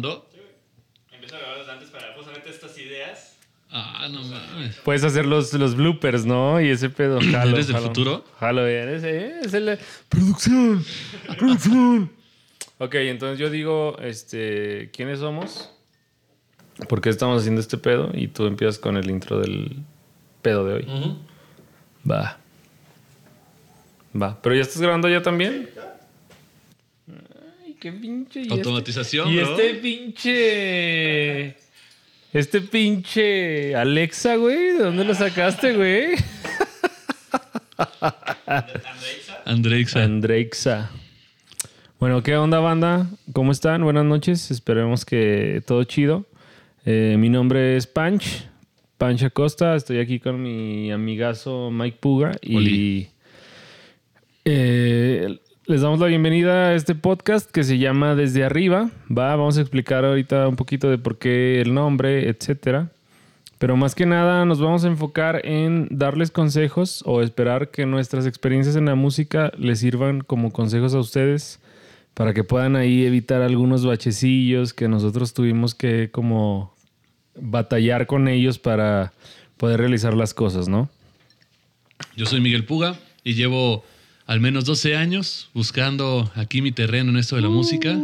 grabando? Empiezo a grabar desde antes para justamente estas ideas. Ah, no mames. Puedes hacer los, los bloopers, ¿no? Y ese pedo. Jalo, ¿Eres del jalo. futuro? Jalo, eres, eh, es el... Producción. Producción. ok, entonces yo digo, este, ¿quiénes somos? ¿Por qué estamos haciendo este pedo? Y tú empiezas con el intro del pedo de hoy. Va. Va. ¿Pero ya estás grabando ya también? Qué pinche. ¿y este? Automatización, Y bro. este pinche. Este pinche Alexa, güey. ¿De dónde lo sacaste, güey? Andreixa. Andreixa. Bueno, ¿qué onda, banda? ¿Cómo están? Buenas noches. Esperemos que todo chido. Eh, mi nombre es Panch. Panch Acosta. Estoy aquí con mi amigazo Mike Puga. Y eh, les damos la bienvenida a este podcast que se llama Desde Arriba. Va, vamos a explicar ahorita un poquito de por qué el nombre, etcétera. Pero más que nada nos vamos a enfocar en darles consejos o esperar que nuestras experiencias en la música les sirvan como consejos a ustedes para que puedan ahí evitar algunos bachecillos que nosotros tuvimos que como batallar con ellos para poder realizar las cosas, ¿no? Yo soy Miguel Puga y llevo al menos 12 años buscando aquí mi terreno en esto de la música.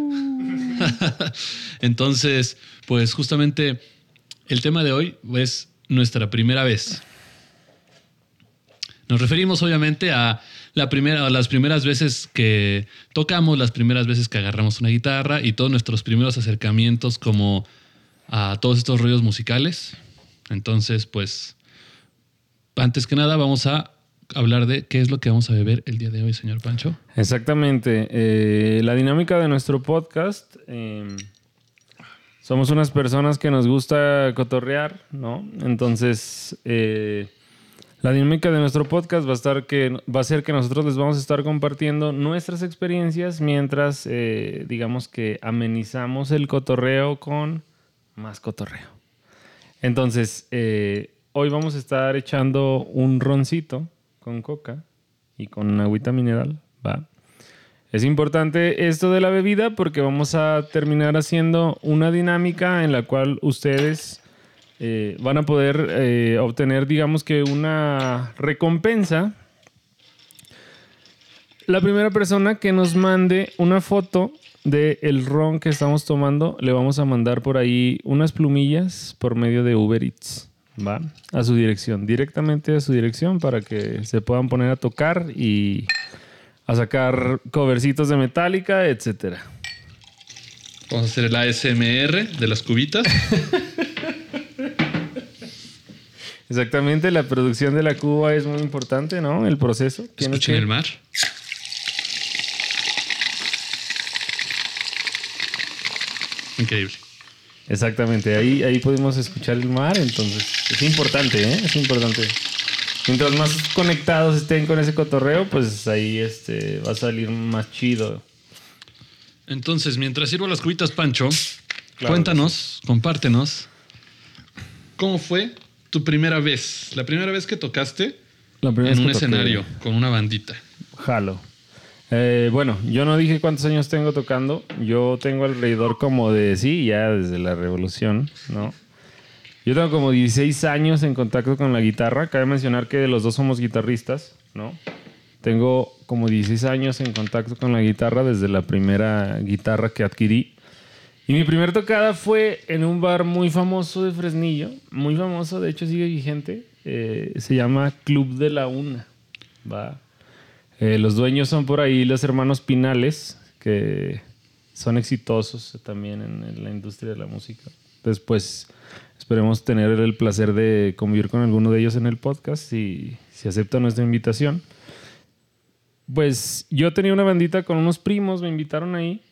Entonces, pues justamente el tema de hoy es nuestra primera vez. Nos referimos obviamente a, la primera, las primeras veces que tocamos, las primeras veces que agarramos una guitarra y todos nuestros primeros acercamientos como a todos estos rollos musicales. Entonces, pues, antes que nada vamos a hablar de qué es lo que vamos a beber el día de hoy, señor Pancho. Exactamente. Eh, la dinámica de nuestro podcast. eh, somos unas personas que nos gusta cotorrear, ¿no? Entonces, eh, la dinámica de nuestro podcast va a estar que va a ser que nosotros les vamos a estar compartiendo nuestras experiencias mientras, eh, digamos que amenizamos el cotorreo con más cotorreo. Entonces, hoy vamos a estar echando un roncito con coca y con agüita mineral, ¿va? Es importante esto de la bebida porque vamos a terminar haciendo una dinámica en la cual ustedes eh, van a poder eh, obtener, digamos que una recompensa. La primera persona que nos mande una foto del el ron que estamos tomando, le vamos a mandar por ahí unas plumillas por medio de Uber Eats. ¿Va? A su dirección, directamente a su dirección para que se puedan poner a tocar y a sacar covercitos de Metallica, etcétera. Vamos a hacer el ASMR de las cubitas. Exactamente, la producción de la cuba es muy importante, ¿no? El proceso. Escuchen que- el mar. Increíble. Exactamente, ahí, ahí podemos escuchar el mar, entonces es importante, ¿eh? Es importante. Mientras más conectados estén con ese cotorreo, pues ahí este, va a salir más chido. Entonces, mientras sirvo las cubitas, Pancho, Claro cuéntanos, compártenos, ¿cómo fue tu primera vez? La primera vez que tocaste en un escenario con una bandita. Jalo. Eh, bueno, yo no dije cuántos años tengo tocando. Yo tengo alrededor como de, sí, ya desde la revolución, ¿no? Yo tengo como 16 años en contacto con la guitarra. Cabe mencionar que los dos somos guitarristas, ¿no? Tengo como 16 años en contacto con la guitarra desde la primera guitarra que adquirí. Y mi primera tocada fue en un bar muy famoso de Fresnillo. Muy famoso, de hecho sigue vigente. Eh, se llama Club de la Una. Va. Eh, los dueños son por ahí los hermanos Pinales, que son exitosos también en, la industria de la música. Después esperemos tener el placer de convivir con alguno de ellos en el podcast y si aceptan nuestra invitación. Pues yo tenía una bandita con unos primos, me invitaron ahí.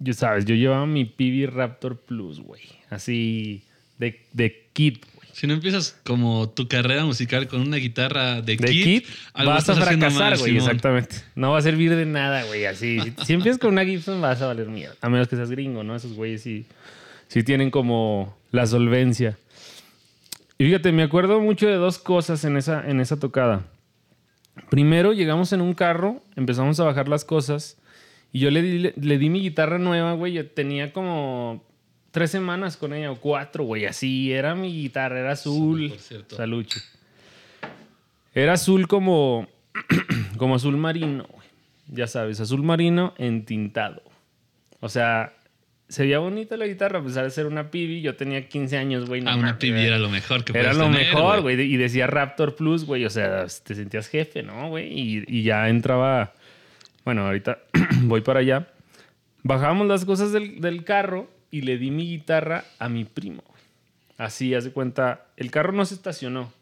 Yo sabes, yo llevaba mi PB Raptor Plus, güey. Así de, de kit. Si no empiezas como tu carrera musical con una guitarra de, de kit, vas a fracasar, güey. Exactamente. No va a servir de nada, güey. Así. Si, si empiezas con una Gibson, vas a valer mierda. A menos que seas gringo, ¿no? Esos güeyes sí, sí tienen como la solvencia. Y fíjate, me acuerdo mucho de dos cosas en esa, en esa tocada. Primero, llegamos en un carro, empezamos a bajar las cosas Y yo le di, le, le di mi guitarra nueva, güey. Yo tenía como tres semanas con ella o cuatro, güey. Así era mi guitarra, era azul. por cierto. Saluche. Era azul como, como azul marino, güey. Ya sabes, azul marino entintado. O sea, se veía bonita la guitarra, a pesar de ser una pibi. Yo tenía 15 años, güey. no Ah, una pibi era lo mejor que era lo tener, mejor, güey. Y decía Raptor Plus, güey. O sea, te sentías jefe, ¿no, güey? Y, y ya entraba. Bueno, ahorita voy para allá. Bajamos las cosas del, del carro y le di mi guitarra a mi primo. Así, haz de cuenta. El carro no se estacionó,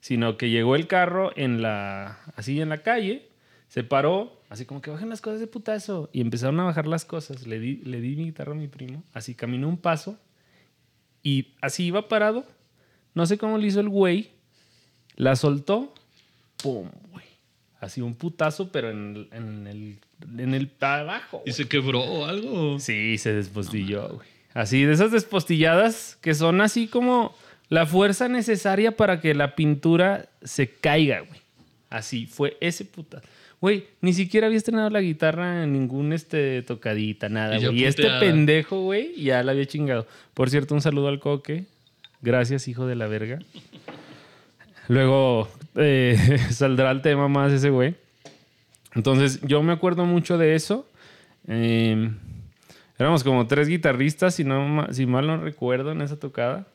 sino que llegó el carro en la. Así en la calle, se paró, así como que bajen las cosas de putazo. Y empezaron a bajar las cosas. Le di, le di mi guitarra a mi primo. Así caminó un paso y así iba parado. No sé cómo le hizo el güey. La soltó. ¡Pum, güey! Así un putazo, pero en, el- en el, en el abajo. ¿Y se quebró o algo? Sí, se despostilló, güey. Así, de esas despostilladas que son así como la fuerza necesaria para que la pintura se caiga, güey. Así, fue ese puta. Güey, ni siquiera había estrenado la guitarra en ningún este tocadita, nada, güey. Y este pendejo, güey, ya la había chingado. Por cierto, un saludo al coque. Gracias, hijo de la verga. Luego eh, saldrá el tema más ese güey. Entonces, yo me acuerdo mucho de eso. Eh, éramos como tres guitarristas, si, no, si mal no recuerdo, en esa tocada.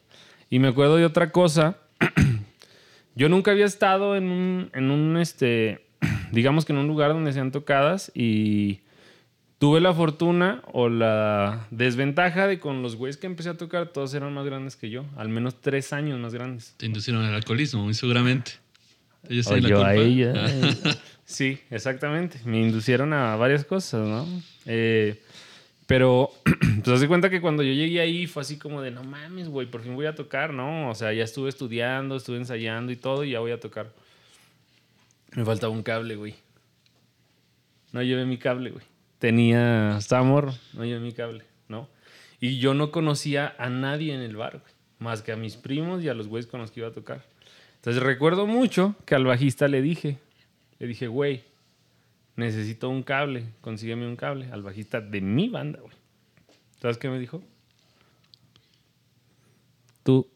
Y me acuerdo de otra cosa. yo nunca había estado en un, en un, este, digamos que en un lugar donde sean tocadas y tuve la fortuna o la desventaja de con los güeyes que empecé a tocar, todos eran más grandes que yo, al menos tres años más grandes. Te inducieron al alcoholismo, muy seguramente. Ellos O tienen la yo culpa. a ella. Sí, exactamente. Me inducieron a varias cosas, ¿no? Eh, pero, pues haz cuenta que cuando yo llegué ahí fue así como de, no mames, güey, por fin voy a tocar, ¿no? O sea, ya estuve estudiando, estuve ensayando y todo, y ya voy a tocar. Me faltaba un cable, güey. No llevé mi cable, güey. Tenía, estaba morro, no llevé mi cable, ¿no? Y yo no conocía a nadie en el bar, güey, más que a mis primos y a los güeyes con los que iba a tocar. Entonces recuerdo mucho que al bajista le dije, le dije, güey, necesito un cable, consígueme un cable. Al bajista de mi banda, güey. ¿Sabes qué me dijo? Tú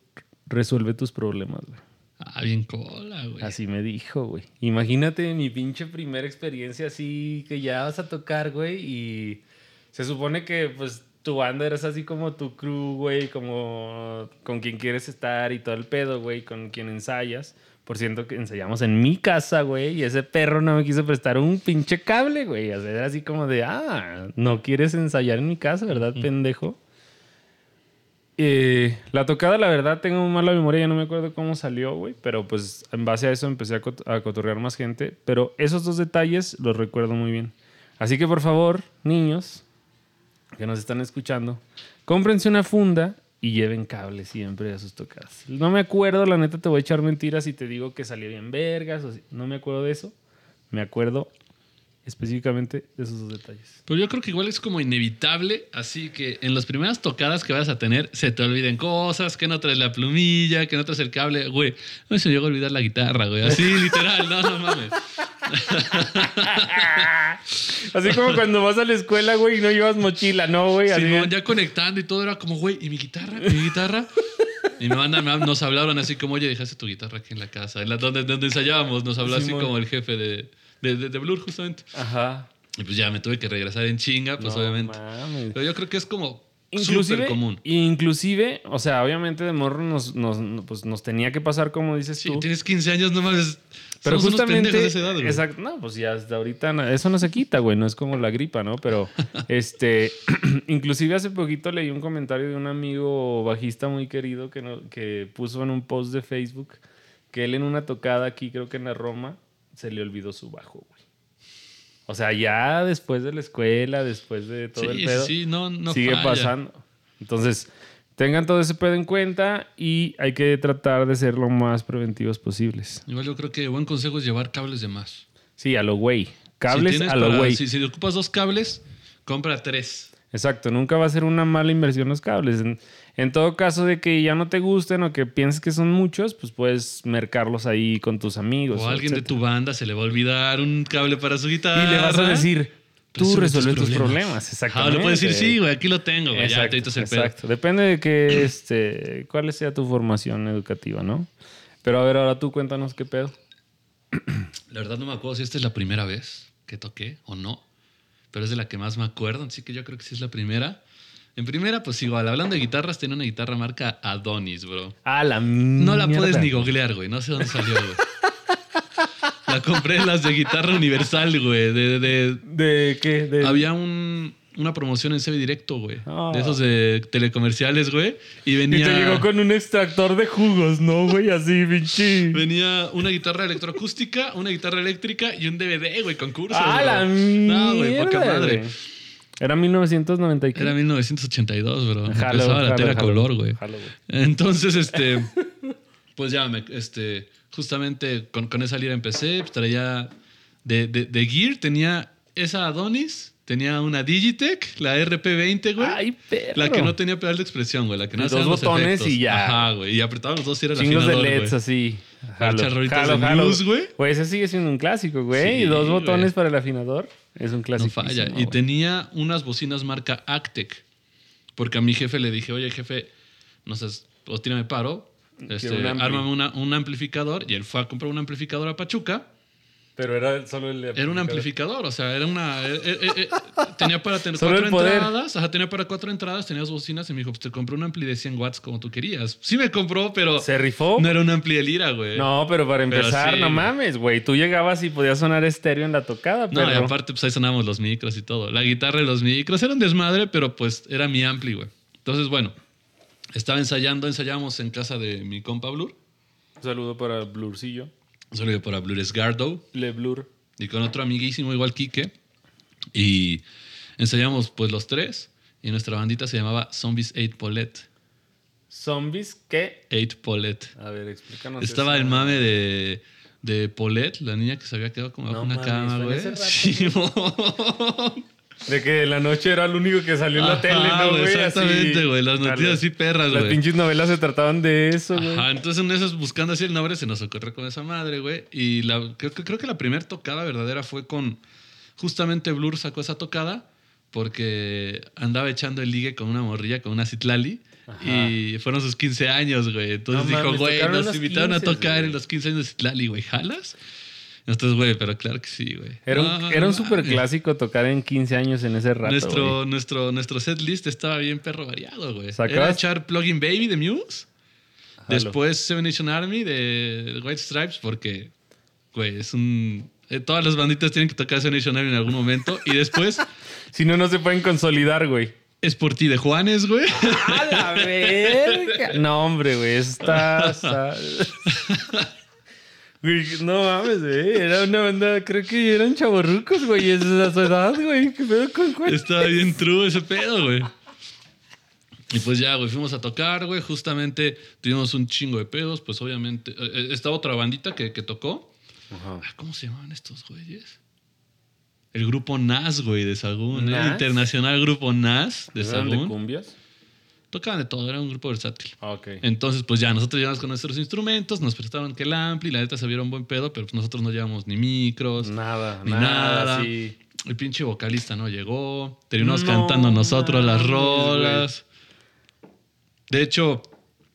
resuelve tus problemas, güey. Ah, bien cola, güey. Así me dijo, güey. Imagínate mi pinche primera experiencia así que ya vas a tocar, güey, y se supone que pues tu banda eres así como tu crew, güey, como con quien quieres estar y todo el pedo, güey, con quien ensayas. Por cierto que ensayamos en mi casa, güey, y ese perro no me quiso prestar un pinche cable, güey. O sea, era así como de, ah, no quieres ensayar en mi casa, ¿verdad, pendejo? Eh, la tocada, la verdad, tengo mala memoria, ya no me acuerdo cómo salió, güey. Pero pues en base a eso empecé a, cot- a cotorrear más gente. Pero esos dos detalles los recuerdo muy bien. Así que por favor, niños que nos están escuchando, cómprense una funda y lleven cable siempre a sus tocadas. No me acuerdo, la neta te voy a echar mentiras si te digo que salió bien vergas. O si- no me acuerdo de eso. Me acuerdo específicamente de esos dos detalles. Pero yo creo que igual es como inevitable, así que en las primeras tocadas que vas a tener se te olviden cosas, que no traes la plumilla, que no traes el cable, güey. Mí se me llegó a olvidar la guitarra, güey. Así, literal, no, no mames. Así como cuando vas a la escuela, güey, y no llevas mochila, ¿no, güey? Así- Simón, ya conectando y todo era como, güey, ¿y mi guitarra? ¿Mi guitarra? Y me- nos hablaron así como, oye, dejaste tu guitarra aquí en la casa, en la, donde, donde ensayábamos. Nos habló así como el jefe de, de, de, de Blur, justamente. Aja. Y pues ya me tuve que regresar en chinga, pues No obviamente. mames. Pero yo creo que es como Inclusive, súper común. inclusive, o sea, obviamente de morro nos, nos, pues, nos tenía que pasar como dices Sí, tú. tienes 15 años, no mames. Pero Somos justamente, de esa edad, güey. exacto, no, pues ya hasta ahorita eso no se quita, güey, no es como la gripa, ¿no? Pero, este, inclusive hace poquito leí un comentario de un amigo bajista muy querido que, no- que puso en un post de Facebook que él en una tocada aquí, creo que en la Roma, se le olvidó su bajo, güey. O sea, ya después de la escuela, después de todo sí, el pedo, sí, no, no sigue falla. pasando. Entonces, tengan todo ese pedo en cuenta y hay que tratar de ser lo más preventivos posibles. Igual yo creo que buen consejo es llevar cables de más. Sí, a lo güey. Cables a lo para- güey. Si, si ocupas dos cables, compra tres. Exacto, nunca va a ser una mala inversión los cables. En, todo caso de que ya no te gusten o que pienses que son muchos, pues puedes mercarlos ahí con tus amigos. O alguien de tu banda se le va a olvidar un cable para su guitarra. Y le vas a decir, tú Resuelve resuelves tus problemas. Ah, Exactamente. le puedes decir, sí, güey, aquí lo tengo, güey. Ya Exacto, te quitas el pedo. exacto. Depende de que, este, cuál sea tu formación educativa, ¿no? Pero a ver, ahora tú cuéntanos qué pedo. La verdad no me acuerdo si esta es la primera vez que toqué o no, pero es de la que más me acuerdo, así que yo creo que sí es la primera. En primera, pues igual, hablando de guitarras, tenía una guitarra marca Adonis, bro. Ah, la No la mierda. puedes ni googlear, güey. No sé dónde salió, güey. La compré en las de guitarra universal, güey. De, de- ¿De qué? De... había un- una promoción en CB Directo, güey. Ah. De esos de telecomerciales, güey. Y Y venía... te llegó con un extractor de jugos, ¿no, güey? Así, pinche. Venía una guitarra electroacústica, una guitarra eléctrica y un DVD, güey, concurso. ¡Ah, bro. la No, güey, poca madre. güey. Era 1990 y qué? Era 1982, bro. Jalo, Empezaba la jalo, tela jalo. color, güey. Entonces, este, pues ya, me, este, justamente con, con esa lira empecé, pues traía de, de, de Gear, tenía esa Adonis, tenía una Digitech, la RP20, güey. Ay, perro. La que no tenía pedal de expresión, güey. La que no hacía dos los botones efectos. y ya. Ajá, güey. Y apretaba los dos y era el Chingos de LEDs güey. así. Las rolitas de blues, güey. Güey, ese sigue siendo un clásico, güey. Sí, y dos botones güey. para el afinador. Es un No clásico. falla. Y tenía unas bocinas marca Actec. Porque a mi jefe le dije, oye, jefe, no sé, o tírame paro. Este, un ármame una- un amplificador. Y él fue a comprar un amplificador a Pachuca. Pero era solo el. Era un amplificador, o sea, era una. eh, eh, eh, tenía para tener cuatro entradas. Ajá, tenía para cuatro entradas, tenía dos bocinas y me dijo, pues te compré un ampli de 100 watts como tú querías. Sí me compró, pero ¿Se rifó? no era un ampli de lira, güey. No, pero para Pero empezar, sí, no mames, güey. Tú llegabas y podías sonar estéreo en la tocada, No, pero. y aparte, pues ahí sonábamos los micros y todo. La guitarra y los micros eran desmadre, pero pues era mi ampli, güey. Entonces, bueno, estaba ensayando, ensayábamos en casa de mi compa Blur. Un saludo para Blurcillo. Solo que para Blur Esgardo. Le Blur. y con otro amiguísimo igual Quique. Y ensayamos pues los tres. Y nuestra bandita se llamaba Zombies 8 Paulette. ¿Zombies qué? 8 Paulette. A ver, explícanos. Estaba eso. el mame de, de Paulette, la niña que se había quedado como No bajo una mames, cama, güey. Simón. De que la noche era el único que salió en la Ajá, tele, ¿no, güey? Exactamente, güey. Las noticias así perras, Las güey. pinches novelas se trataban de eso, güey. Ajá, entonces en esos buscando así el nombre se nos ocurrió con esa madre, güey. Y la, creo, que- creo que la primera tocada verdadera fue con. Justamente Blur sacó esa tocada porque andaba echando el ligue con una morrilla, con una Citlali. Y fueron sus 15 años, güey. Entonces No dijo, güey, nos invitaron 15, a tocar güey. en los 15 años de Citlali, güey. ¿Jalas? Entonces, güey, pero claro que sí, güey. Era un, No, era un super clásico tocar en 15 años en ese rato. Nuestro, nuestro, nuestro set list estaba bien perro variado, güey. Era echar Plugin Baby de Muse. Después Seven Nation Army de White Stripes, porque, güey, es un. eh, todas las banditas tienen que tocar Seven Nation Army en algún momento. Y después Si no, no se pueden consolidar, güey. es por ti de Juanes, güey. ¡A la verga! No, hombre, güey. está- Güey, no mames, güey. Era una banda, creo que eran chavorrucos, güey. Es a su edad, güey. ¿Qué pedo con cuál? Estaba bien true ese pedo, güey. Y pues ya, güey, fuimos a tocar, güey. Justamente tuvimos un chingo de pedos. Pues obviamente. eh, eh, estaba otra bandita que, que tocó. Ah, ¿Cómo se llamaban estos güeyes? El grupo NAS, güey, de Sagún. ¿eh? ¿Nas? Internacional Grupo NAS de ¿Eran de Sagún. cumbias? Tocaban de todo, era un grupo versátil. Ah, ok. Entonces, pues ya, nosotros llegamos con nuestros instrumentos, nos prestaron que el ampli, la neta se vieron buen pedo, pero pues nosotros no llevamos ni micros, Nada, ni nada, nada. sí. El pinche vocalista no llegó. Terminamos No cantando nosotros las rolas. De hecho,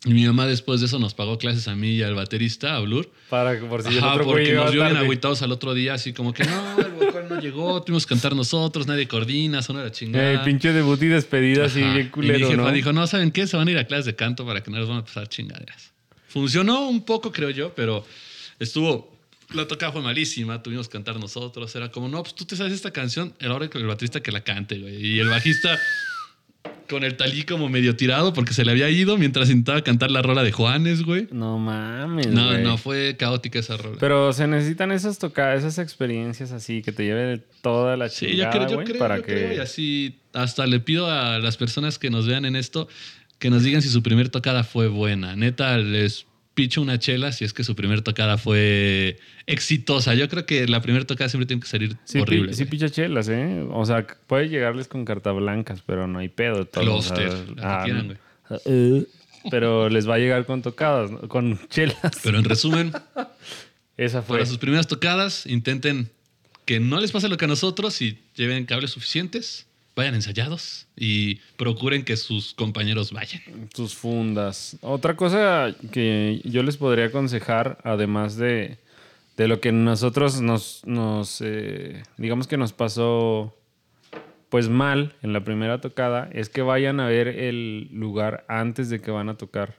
mi mamá después de eso nos pagó clases a mí y al baterista, a Blur. Para que por si el Ajá, otro güey porque nos vio bien agüitados al otro día, así como que no, el vocal no llegó, tuvimos que cantar nosotros, nadie coordina, son la chingada. Eh, pinche debut y despedida así bien y culero, mi jefa ¿no? dijo, no, ¿saben qué? Se van a ir a clases de canto para que no les van a pasar chingaderas. Funcionó un poco, creo yo, pero estuvo... La tocada fue malísima, tuvimos que cantar nosotros. Era como, no, pues tú te sabes esta canción, era hora que el baterista que la cante, güey. Y el bajista con el talí como medio tirado porque se le había ido mientras intentaba cantar la rola de Juanes, güey. No mames, No, güey. no, fue caótica esa rola. Pero se necesitan esas tocadas, esas experiencias así que te lleven toda la Sí, yo chingada, creo, yo güey, creo, para yo que creo, y así hasta le pido a las personas que nos vean en esto que nos digan si su primer tocada fue buena. Neta, les picho una chela si es que su primer tocada fue exitosa. Yo creo que la primera tocada siempre tiene que salir Sí, pi- horrible. sí picha chelas, ¿eh? O sea, puede llegarles con carta blancas, pero no hay pedo. Todo, Cluster, o sea, la que ah, quieran, güey. eh, pero les va a llegar con tocadas, ¿no? con chelas. Pero en resumen, Esa fue. para sus primeras tocadas, intenten que no les pase lo que a nosotros y lleven cables suficientes, vayan ensayados y procuren que sus compañeros vayan. Tus fundas. Otra cosa que yo les podría aconsejar, además de, de lo que nosotros nos, nos eh, digamos que nos pasó pues mal en la primera tocada, es que vayan a ver el lugar antes de que van a tocar.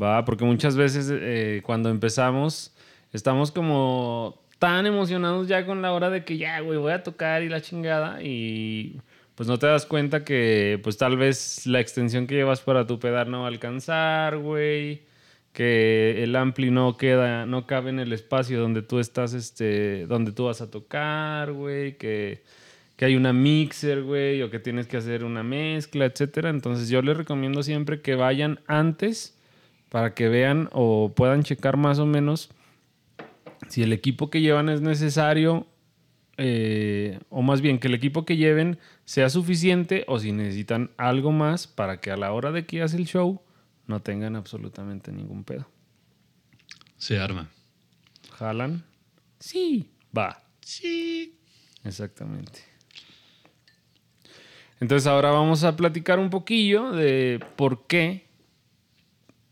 Va, porque muchas veces eh, cuando empezamos estamos como tan emocionados ya con la hora de que ya, güey, voy a tocar y la chingada y pues no te das cuenta que pues tal vez la extensión que llevas para tu pedal no va a alcanzar, güey, que el ampli no queda, no cabe en el espacio donde tú estás, este, donde tú vas a tocar, güey, que, que hay una mixer, güey, o que tienes que hacer una mezcla, etcétera. Entonces yo les recomiendo siempre que vayan antes para que vean o puedan checar más o menos si el equipo que llevan es necesario, eh, o más bien que el equipo que lleven sea suficiente o si necesitan algo más para que a la hora de que hace el show no tengan absolutamente ningún pedo. Se arma. ¿Jalan? Sí. Va. Sí. Exactamente. Entonces ahora vamos a platicar un poquillo de por qué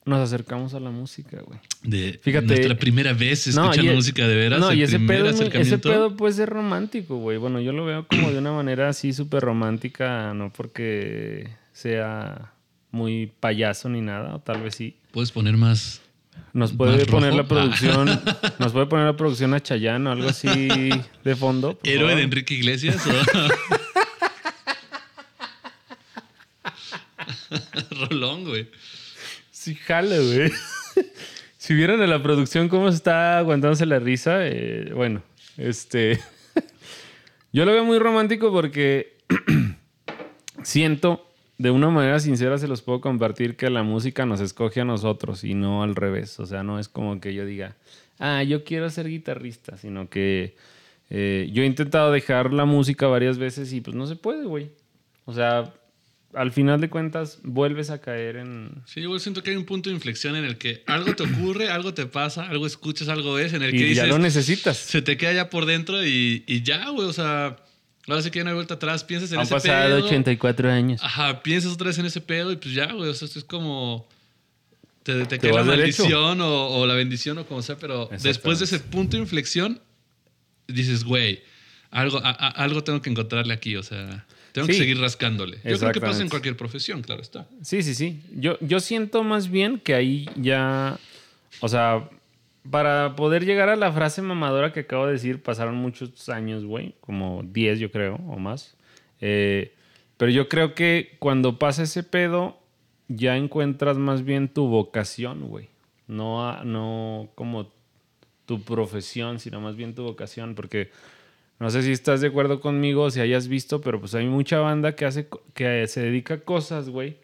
nos acercamos a la música, güey. De Fíjate- nuestra primera vez escuchando música de veras. No, el y ese pedo, ese pedo puede ser romántico, güey. Bueno, yo lo veo como de una manera así súper romántica, no porque sea muy payaso ni nada, o tal vez sí. Puedes poner más. Nos puede ¿Más poner rojo? la producción, nos puede poner la producción a algo así de fondo. ¿Héroe de Enrique Iglesias? o- Rolón, güey. Sí, jala, güey. si vieran a la producción cómo está aguantándose la risa, eh, bueno, este. Yo lo veo muy romántico porque siento, de una manera sincera, se los puedo compartir que la música nos escoge a nosotros y no al revés. O sea, no es como que yo diga, ah, yo quiero ser guitarrista, sino que eh, yo he intentado dejar la música varias veces y pues no se puede, güey. O sea, al final de cuentas, vuelves a caer en. Sí, yo siento que hay un punto de inflexión en el que algo te ocurre, algo te pasa, algo escuchas, algo ves, en el que Y ya dices, lo necesitas. se te queda ya por dentro y, y ya, güey, o sea, ahora sí que ya no hay vuelta atrás, piensas en Han ese pasado pedo. 84 años. Ajá, piensas otra vez en ese pedo y pues ya, güey, o sea, esto es como... Te, te, Te cae la maldición o, o la bendición o como sea, pero después de ese punto de inflexión, dices, güey, algo, a- a- algo tengo que encontrarle aquí, o sea, tengo que seguir rascándole. Yo creo que pasa en cualquier profesión, claro está. Sí, sí, sí. Yo, yo siento más bien que ahí ya. O sea, para poder llegar a la frase mamadora que acabo de decir, pasaron muchos años, güey. Como 10, yo creo, o más. Eh, pero yo creo que cuando pasa ese pedo, ya encuentras más bien tu vocación, güey. No, no como tu profesión, sino más bien tu vocación. Porque no sé si estás de acuerdo conmigo, o si hayas visto, pero pues hay mucha banda que hace que se dedica a cosas, güey,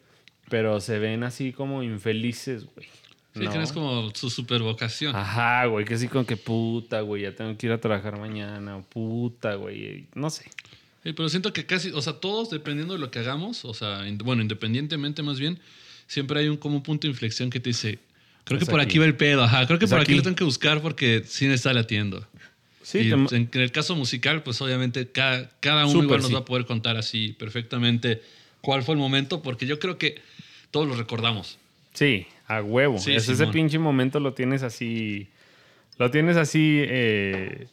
pero se ven así como infelices, güey. Sí, ¿no? que es como su super vocación. Ajá, güey, que así con que puta, güey, ya tengo que ir a trabajar mañana, puta, güey, no sé. Sí, pero siento que casi, o sea, todos dependiendo de lo que hagamos, o sea, in- bueno, independientemente más bien, siempre hay un como un punto de inflexión que te dice, creo Es que por aquí. aquí va el pedo, ajá, creo que Es por aquí. aquí. lo tengo que buscar porque sí me está latiendo. Sí, y te- en, el caso musical, pues obviamente cada, cada uno Súper, igual nos sí. va a poder contar así perfectamente cuál fue el momento, porque yo creo que todos lo recordamos. sí, a huevo. Sí, Es ese pinche momento lo tienes así, lo tienes así, eh,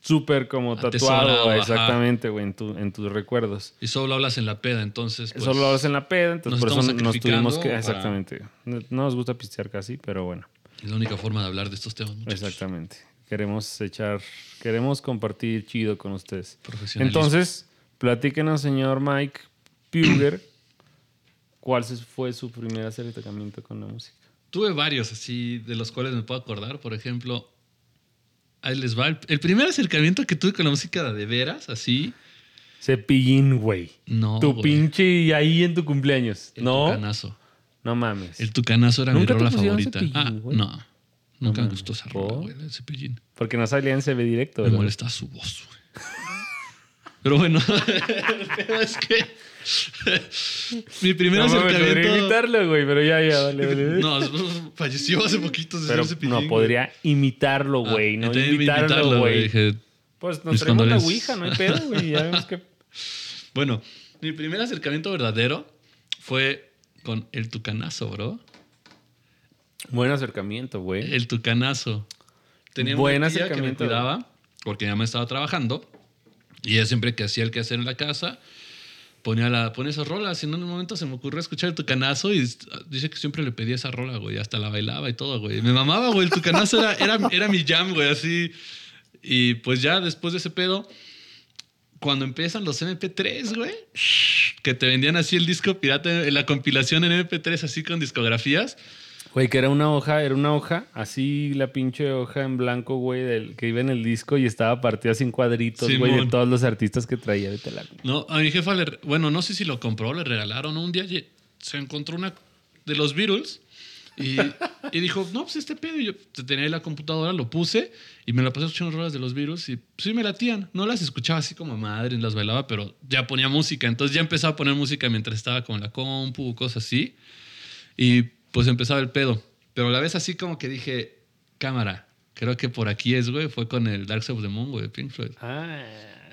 súper como tatuado, exactamente, güey, en, tu- en tus recuerdos. Y solo hablas en la peda, entonces. Pues, Solo lo haces en la peda, entonces por eso nos tuvimos que. para- Exactamente. No, no nos gusta pistear casi, pero bueno. Es la única forma de hablar de estos temas, muchachos. Exactamente. Queremos echar. Queremos compartir chido con ustedes. Entonces, platíquenos, señor Mike Puger, ¿cuál fue su primer acercamiento con la música? Tuve varios así de los cuales me puedo acordar. Por ejemplo, ahí les va. El, el primer acercamiento que tuve con la música de veras, así. Cepillín, güey. No. tu güey. pinche ahí en tu cumpleaños. El no. tucanazo. No mames. El tucanazo era mi ¿Nunca te rola favorita. Cepillín, ah, no. Nunca me gustó esa rola, güey, de cepillín. Porque no salía en CB directo, Me ¿verdad? molesta su voz, güey. Pero bueno, el pedo es que mi primer No mames, podría acercamiento. imitarlo, güey, pero ya, ya, vale, vale. No, falleció hace poquito. ese Pero Cepillín, no, güey. podría imitarlo, Ah, güey. no imitarlo, güey. Dije, Pues nos Mis traemos la condolencias. ouija, no hay pedo, güey. Ya vemos que... Bueno, mi primer acercamiento verdadero fue con el tucanazo, bro. Buen acercamiento, güey. El tucanazo. Tenía Buen una tía que me acercamiento. cuidaba porque mi mamá estaba trabajando y ella siempre que hacía el quehacer en la casa ponía, la, ponía esas rolas y en un momento se me ocurrió escuchar el tucanazo y dice que siempre le pedía esa rola, güey, hasta la bailaba y todo, güey. Me mamaba, güey, el tucanazo era, era, era mi jam, güey, así. Y pues ya después de ese pedo, cuando empiezan los MP3, güey, que te vendían así el disco pirata, la compilación en MP3 así con discografías. Güey, que era una hoja, era una hoja, así la pinche hoja en blanco, güey, del que iba en el disco y estaba partida sin cuadritos, güey, de todos los artistas que traía. Vete a la- No, a mi jefa, le, bueno, no sé si lo compró, le regalaron. Un día se encontró una de los Beatles y, y dijo, no, pues este pedo. Y yo tenía ahí la computadora, lo puse y me la pasé escuchando rolas de los Beatles y sí me latían. No las escuchaba así como madre, las bailaba, pero ya ponía música. Entonces ya empezaba a poner música mientras estaba con la compu, cosas así. Y pues empezaba el pedo. Pero a la vez así como que dije, cámara, creo que por aquí es, güey. Fue con el Dark Side of the Moon, güey, de Pink Floyd. Ah,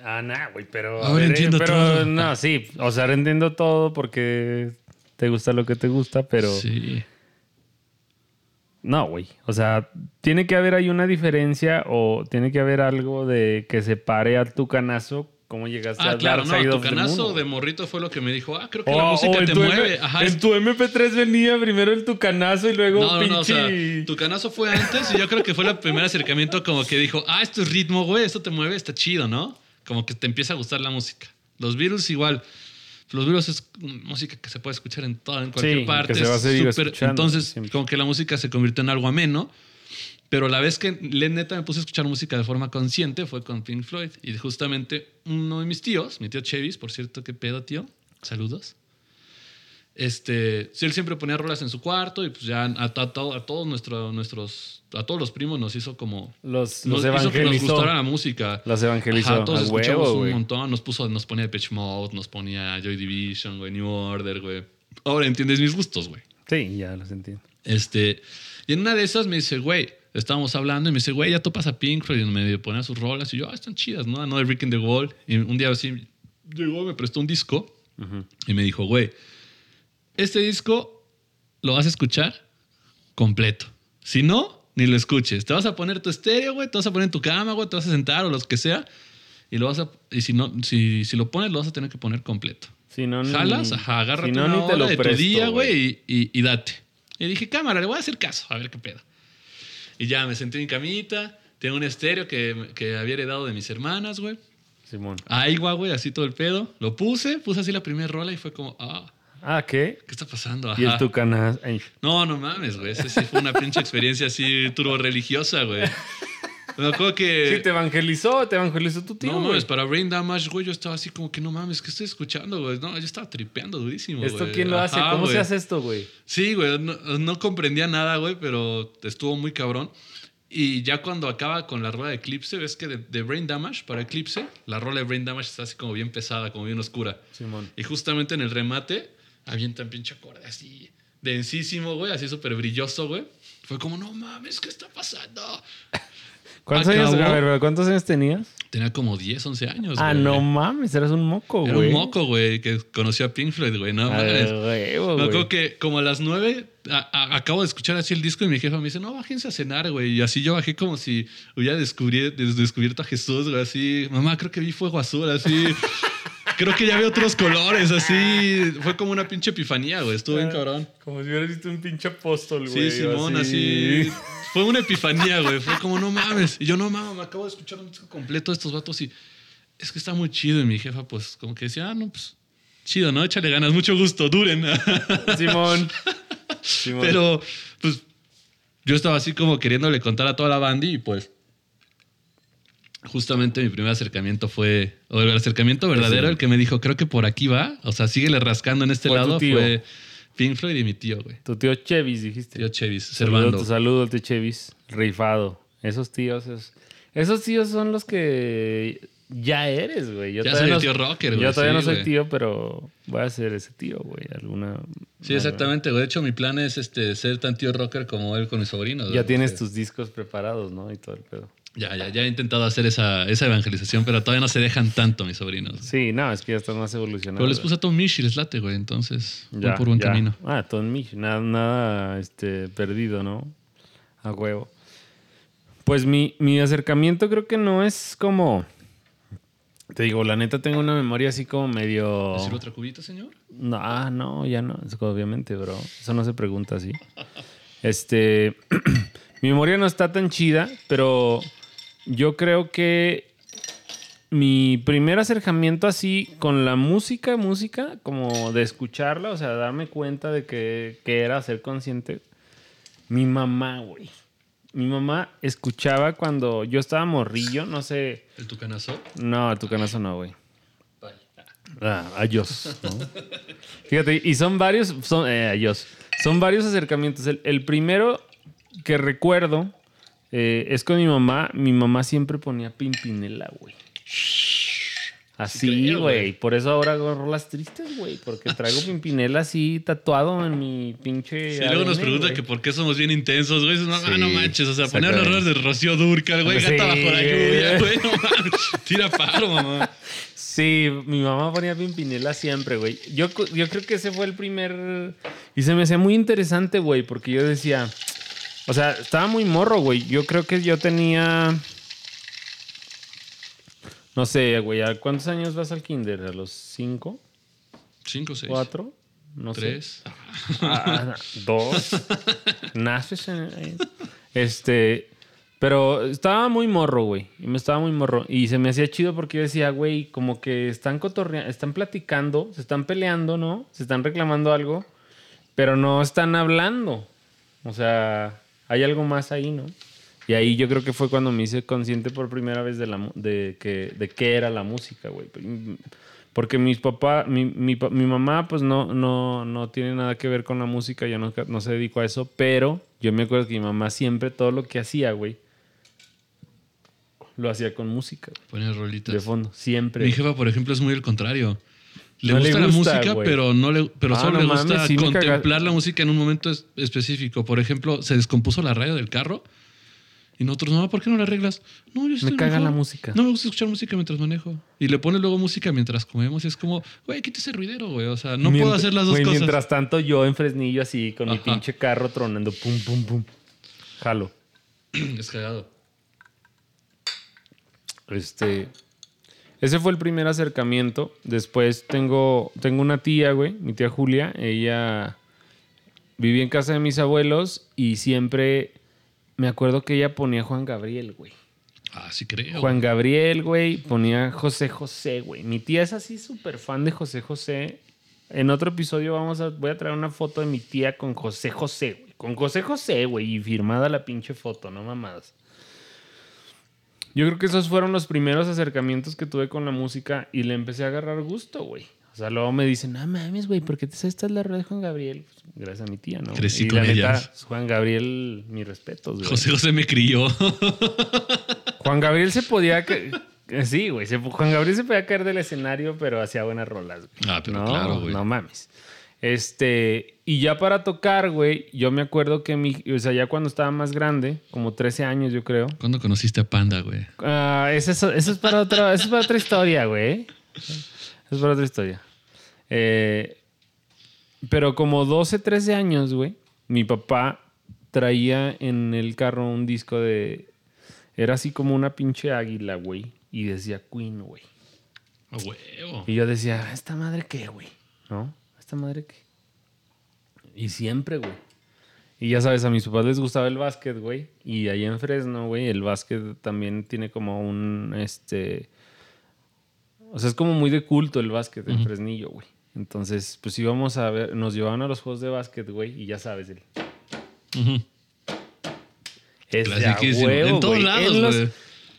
ah, nah, güey, pero... Ahora entiendo pero, todo. No, sí, o sea, ahora entiendo todo porque te gusta lo que te gusta, pero... Sí. No, güey. O sea, tiene que haber ahí una diferencia o tiene que haber algo de que separe a tu canazo cómo llegaste Ah, a claro, Dark no, tu canazo de morrito fue lo que me dijo, ah, creo que la o música en te mueve. Ajá, en es- tu MP3 venía primero el tucanazo y luego no, no, no, o sea, tu canazo fue antes y yo creo que fue el primer acercamiento como que dijo, ah, esto es ritmo, güey, esto te mueve, está chido, ¿no? Como que te empieza a gustar la música. Los Beatles igual. Los Beatles es música que se puede escuchar en toda, en cualquier Sí, parte. que se va a seguir Entonces, siempre. como que la música se convirtió en algo ameno. Pero la vez que le- neta me puse a escuchar música de forma consciente fue con Pink Floyd. Y justamente uno de mis tíos, mi tío Chevis, por cierto, qué pedo, tío. Saludos. Este, sí, él siempre ponía rolas en su cuarto y pues ya a, a- a todo- a todos nuestro- nuestros, a todos los primos nos hizo como Los, nos los hizo que nos evangelizó. gustara la música. Los evangelizó. Ajá, todos a escuchamos huevo, un güey. montón. Nos puso, nos ponía Pitch Mode, nos ponía Joy Division, güey, New Order, güey. Ahora entiendes mis gustos, güey. Sí, ya los entiendo. Este, y en una de esas me dice, güey, estábamos hablando y me dice, güey, ya topas a Pink Floyd y me ponía sus rolas y yo, ah, están chidas, ¿no? No de Rick in the Wall. Y un día así llegó, me prestó un disco y me dijo, güey, este disco lo vas a escuchar completo. Si no, ni lo escuches. Te vas a poner tu estéreo, güey, te vas a poner en tu cama, güey, te vas a sentar o lo que sea. Y lo vas a, y si no, si, si lo pones, lo vas a tener que poner completo. Si no, ni- Jalas, ajá, agárrate si no, una ni te lo de tu presto, día, güey, y, y- y date. Y dije, cámara, le voy a hacer caso, a ver qué pedo. Y ya me senté en mi camita, tengo un estéreo que, que había heredado de mis hermanas, güey. Simón. Ahí, güey, así todo el pedo. Lo puse, puse así la primera rola y fue como, ah, Ah, ¿qué? ¿qué está pasando? Y el Ajá. ay, No, no mames, güey. Esa sí fue una pinche experiencia así turbo religiosa, güey. Me acuerdo que... Sí, te evangelizó, te evangelizó tu tío, no mames, para Brain Damage, güey, yo estaba así como que no mames, ¿qué estoy escuchando, güey? No, yo estaba tripeando durísimo, ¿Esto güey. quién lo hace? Ajá, ¿Cómo se güey. hace esto, güey? Sí, güey, no, no comprendía nada, güey, pero estuvo muy cabrón. Y ya cuando acaba con la rueda de Eclipse, ves que de, de Brain Damage para Eclipse, la rola de Brain Damage está así como bien pesada, como bien oscura. Simón. Y justamente en el remate, avientan pinche acorde así, densísimo, güey, así súper brilloso, güey. Fue como, no mames, ¿qué está pasando? ¿Cuántos años, a ver, ¿cuántos años tenías? Tenía como 10, 11 años, Ah, güey. no mames, eras un moco, Era güey. un moco, güey, que conoció a Pink Floyd, güey, no mames. Me güey. acuerdo que como a las nueve a- a- acabo de escuchar así el disco y mi jefa me dice, no, bájense a cenar, güey. Y así yo bajé como si hubiera descubierto a Jesús, güey. Así, mamá, creo que vi fuego azul, así. creo que ya vi otros colores, así. Fue como una pinche epifanía, güey. Estuvo bien cabrón. Como si hubieras visto un pinche apóstol, Sí, güey. Simón, así. Fue una epifanía, güey. Fue como, no mames. Y yo, no mames, me acabo de escuchar un disco completo de estos vatos y es que está muy chido. Y mi jefa, pues, como que decía, ah, no, pues, chido, ¿no? Échale ganas, mucho gusto, duren. Simón. Simón. Pero, pues, yo estaba así como queriéndole contar a toda la banda y pues, justamente mi primer acercamiento fue, o el acercamiento verdadero, Sí. el que me dijo, creo que por aquí va, o sea, síguele rascando en este Fue lado, fue Pink Floyd y mi tío, güey. Tu tío Chevis, dijiste. Tío Chevis, Servando. tu saludo, tío Chevis. Rifado. Esos tíos, esos, esos tíos son los que ya eres, güey. Yo Ya soy el no- tío rocker, güey, Yo todavía sí, no soy güey. tío, pero voy a ser ese tío, güey. Alguna. Sí, exactamente, güey. De hecho, mi plan es este, ser tan tío rocker como él con mis sobrinos. Ya güey, tienes tus discos preparados, ¿no? Y todo el pedo. Ya, ya, ya he intentado hacer esa, esa evangelización, pero todavía no se dejan tanto mis sobrinos. Sí, no, es que ya estás más evolucionado. Pero les puse a Tom Misch y les late, güey. Entonces, voy Ya, por buen ya. camino. Ah, Tom Misch, nada, nada este, perdido, ¿no? A huevo. Pues mi, mi acercamiento creo que no es como. Te digo, la neta tengo una memoria así como medio. ¿Decir otra cubita, señor? No, ah, no, ya no. Obviamente, bro. Eso no se pregunta así. Este. mi memoria no está tan chida, pero yo creo que mi primer acercamiento así con la música, música, como de escucharla, o sea, darme cuenta de que, que era ser consciente. Mi mamá, güey. Mi mamá escuchaba cuando yo estaba morrillo, no sé. ¿El tucanazo? No, tu canazo no, güey. Ah, adiós. ¿no? Fíjate, y son varios, son, eh, adiós. Son varios acercamientos. El, el primero que recuerdo eh, es con mi mamá. Mi mamá siempre ponía Pimpinela, güey. Así, güey. Por eso ahora hago rolas tristes, güey. Porque traigo Pimpinela así tatuado en mi pinche. Sí, luego nos pregunta que por qué somos bien intensos, güey. No, Sí, ah, no manches, o sea, poner errores de Rocío Durcal, güey. Sí, Gata bajo la lluvia, güey. No. Tira paro, mamá. Sí, mi mamá ponía Pimpinela siempre, güey. Yo, yo creo que ese fue el primer... Y se me hacía muy interesante, güey, porque yo decía... O sea, estaba muy morro, güey. Yo creo que yo tenía... No sé, güey, ¿a cuántos años vas al kinder? ¿A los cinco? Cinco, seis. ¿Cuatro? No sé. Tres. Ah, dos. Naces en- Este. Pero estaba muy morro, güey. Y me estaba muy morro. Y se me hacía chido porque yo decía, güey, como que están cotorreando, están platicando, se están peleando, ¿no? Se están reclamando algo, pero no están hablando. O sea, hay algo más ahí, ¿no? Y ahí yo creo que fue cuando me hice consciente por primera vez de, la, de, que, de qué era la música, güey. Porque mis papás, mi, mi, mi mamá, pues no, no, no tiene nada que ver con la música, ya no, no se dedicó a eso, pero yo me acuerdo que mi mamá siempre todo lo que hacía, güey, lo hacía con música, Poner rolitas. de fondo, siempre. Mi jefa, por ejemplo, es muy el contrario. Le No le gusta la música, pero no le, pero Ah, solo no le mames, gusta sí me contemplar caga- la música en un momento es- específico. Por ejemplo, se descompuso la radio del carro y nosotros, no, ¿por qué no la arreglas? No, yo estoy caga mejor. la música. No me gusta escuchar música mientras manejo. Y le pone luego música mientras comemos y es como, güey, quita ese ruidero, güey. O sea, no puedo hacer las dos güey, cosas. Mientras tanto, yo en Fresnillo así, con mi pinche carro tronando, pum, pum, pum. Jalo. Es cagado. Este. Ese fue el primer acercamiento. Después tengo, tengo una tía, güey, mi tía Julia. Ella vivía en casa de mis abuelos y siempre me acuerdo que ella ponía Juan Gabriel, güey. Ah, sí creo. Juan Gabriel, güey, ponía José José, güey. Mi tía es así súper fan de José José. En otro episodio vamos a, voy a traer una foto de mi tía con José José, güey. Con José José, güey, y firmada la pinche foto, no mamadas. Yo creo que esos fueron los primeros acercamientos que tuve con la música y le empecé a agarrar gusto, güey. O sea, luego me dicen, no mames, güey, ¿por qué te sabes la rueda de Juan Gabriel? Pues, gracias a mi tía, ¿no? Crecí y con la neta, ellas. Juan Gabriel, mis respetos, güey. José José me crió. Juan Gabriel se podía. eh, Sí, güey. Juan Gabriel se podía caer del escenario, pero hacía buenas rolas. güey. Ah, pero no, claro, güey. No mames. Este. Y ya para tocar, güey, yo me acuerdo que mi. O sea, ya cuando estaba más grande, como 13 años, yo creo. ¿Cuándo conociste a Panda, güey? Ah, eso, eso- eso es para otra, eso es para otra historia, güey. Eso es para otra historia. Eh, pero como 12, 13 años, güey, mi papá traía en el carro un disco de. Era así como una pinche águila, güey. Y decía Queen, güey. A huevo. Y yo decía, ¿esta madre qué, güey? ¿No? ¿Esta madre qué? Y siempre, güey. Y ya sabes, a mis papás les gustaba el básquet, güey. Y allá en Fresno, güey, el básquet también tiene como un, este... O sea, es como muy de culto el básquet en Fresnillo, güey. Entonces, pues íbamos a ver, nos llevaban a los juegos de básquet, güey, y ya sabes, el... Ujú. Es de a Clasiquísimo. huevo, En todos güey. lados, En los- güey.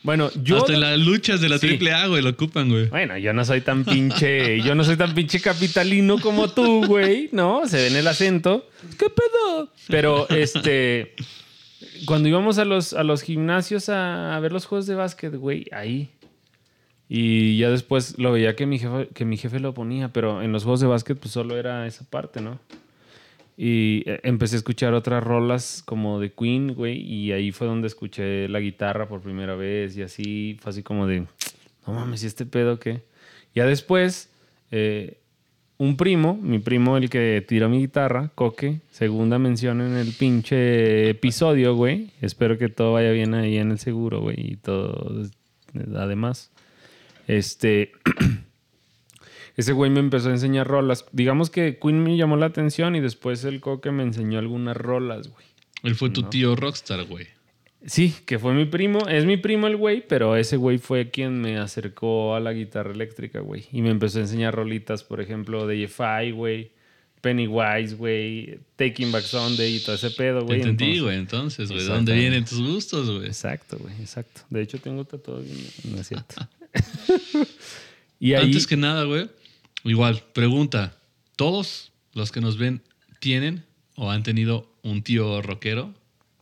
Bueno, yo... Hasta en las luchas de la Sí. triple A, güey, lo ocupan, güey. Bueno, yo no soy tan pinche, yo no soy tan pinche capitalino como tú, güey, ¿no? Se ve en el acento. ¿Qué pedo? Pero este, cuando íbamos a los, a los gimnasios a, a ver los juegos de básquet, güey, ahí. Y ya después lo veía que mi jefe, que mi jefe lo ponía, pero en los juegos de básquet pues solo era esa parte, ¿no? Y eh, empecé a escuchar otras rolas como de Queen, güey, y ahí fue donde escuché la guitarra por primera vez y así, fue así como de, no mames, ¿y este pedo qué? Ya después, eh, un primo, mi primo el que tiró mi guitarra, Coque, segunda mención en el pinche episodio, güey. Espero que todo vaya bien ahí en el seguro, güey, y todo, además. Este... ese güey me empezó a enseñar rolas. Digamos que Queen me llamó la atención y después el Coque me enseñó algunas rolas, güey. Él fue tu No. tío rockstar, güey. Sí, que fue mi primo. Es mi primo el güey, pero ese güey fue quien me acercó a la guitarra eléctrica, güey. Y me empezó a enseñar rolitas, por ejemplo, de EFI, güey. Pennywise, güey. Taking Back Sunday y todo ese pedo, güey. entendí, Entonces- güey. Entonces, güey. ¿De Exactamente. dónde vienen tus gustos, güey? Exacto, güey, exacto. De hecho, tengo tatuado bien, no es cierto. y ahí, Antes que nada, güey. Igual, pregunta. ¿Todos los que nos ven tienen o han tenido un tío rockero?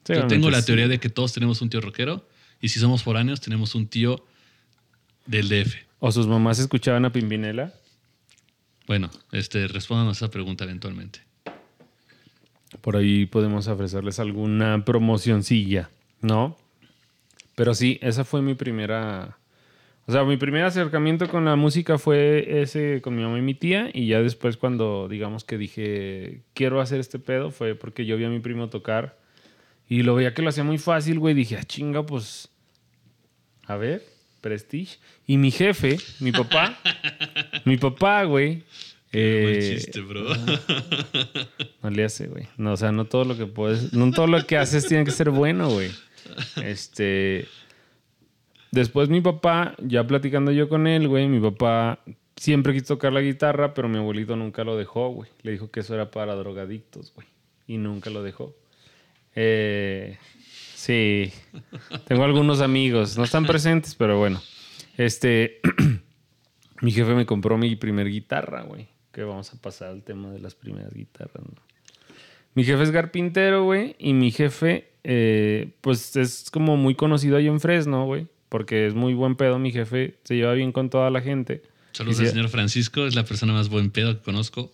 Yo tengo la sí. teoría de que todos tenemos un tío rockero. Y si somos foráneos, tenemos un tío del DF. o sus mamás escuchaban a Pimpinela. Bueno, este, respóndanos esa pregunta eventualmente. Por ahí podemos ofrecerles alguna promocioncilla, ¿no? Pero sí, esa fue mi primera. O sea, mi primer acercamiento con la música fue ese con mi mamá y mi tía. Y ya después, cuando digamos que dije, quiero hacer este pedo, fue porque yo vi a mi primo tocar. Y lo veía que lo hacía muy fácil, güey. Dije, ah, chinga, pues. A ver, Prestige. Y mi jefe, mi papá, mi papá, güey. Qué buen eh, chiste, bro. no le hace, güey. No, o sea, no todo lo que puedes, no todo lo que haces tiene que ser bueno, güey. Este. Después mi papá, ya platicando yo con él, güey, mi papá siempre quiso tocar la guitarra, pero mi abuelito nunca lo dejó, güey. Le dijo que eso era para drogadictos, güey. Y nunca lo dejó. Eh, sí. Tengo algunos amigos, no están presentes, pero bueno. Este. mi jefe me compró mi primer guitarra, güey. Que vamos a pasar al tema de las primeras guitarras, ¿no? Mi jefe es carpintero, güey. Y mi jefe, eh, pues es como muy conocido ahí en Fresno, güey. Porque es muy buen pedo. Mi jefe se lleva bien con toda la gente. Saludos al señor Francisco, es la persona más buen pedo que conozco.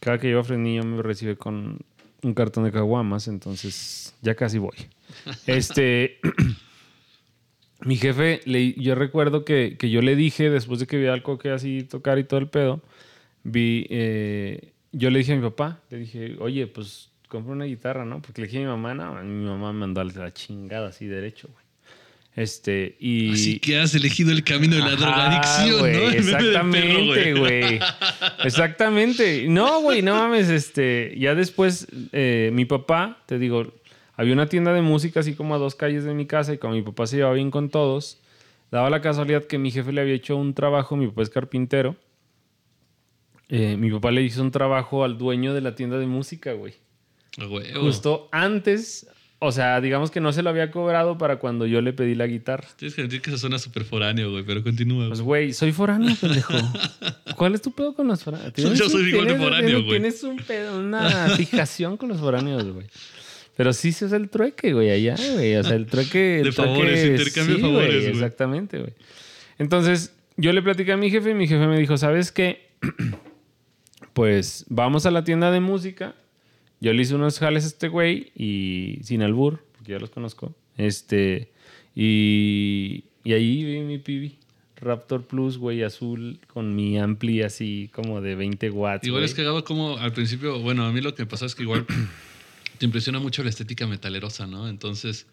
Cada que llevo a Fresnillo me recibe con un cartón de caguamas, entonces ya casi voy. Este, mi jefe, le- yo recuerdo que, que yo le dije, después de que vi al coque así tocar y todo el pedo, vi, eh, yo le dije a mi papá, le dije, oye, pues compra una guitarra, ¿no? Porque le dije a mi mamá, no, mi mamá me mandó a la chingada así derecho, güey. Este, y... Así que has elegido el camino de la Ajá, drogadicción, ¿no? El Exactamente, güey. Exactamente. No, güey, no mames, este, ya después eh, mi papá, te digo, había una tienda de música así como a dos calles de mi casa y como mi papá se llevaba bien con todos, daba la casualidad que mi jefe le había hecho un trabajo, mi papá es carpintero. eh, mi papá le hizo un trabajo al dueño de la tienda de música, güey. Justo antes, o sea, digamos que no se lo había cobrado para cuando yo le pedí la guitarra. Tienes que decir que eso suena súper foráneo, güey, pero continúa. Pues, güey. soy foráneo, pendejo. ¿Cuál es tu pedo con los foráneos? Yo soy igual de foráneo, güey. Tienes un pedo, una fijación con los foráneos, güey. Pero sí se usa el trueque, güey, allá, güey. O sea, el trueque... el De trueque- favores, intercambio de sí, favores, güey, güey. Exactamente, güey. Entonces, yo le platicé a mi jefe y mi jefe me dijo, ¿sabes qué? pues vamos a la tienda de música. Yo le hice unos jales a este güey y sin albur, porque ya los conozco. Este, y, y ahí vi mi PB. Raptor Plus, güey, azul, con mi ampli así como de 20 watts. Igual güey. es cagado como al principio, bueno, a mí lo que me pasa es que igual te impresiona mucho la estética metalerosa, ¿no? Entonces,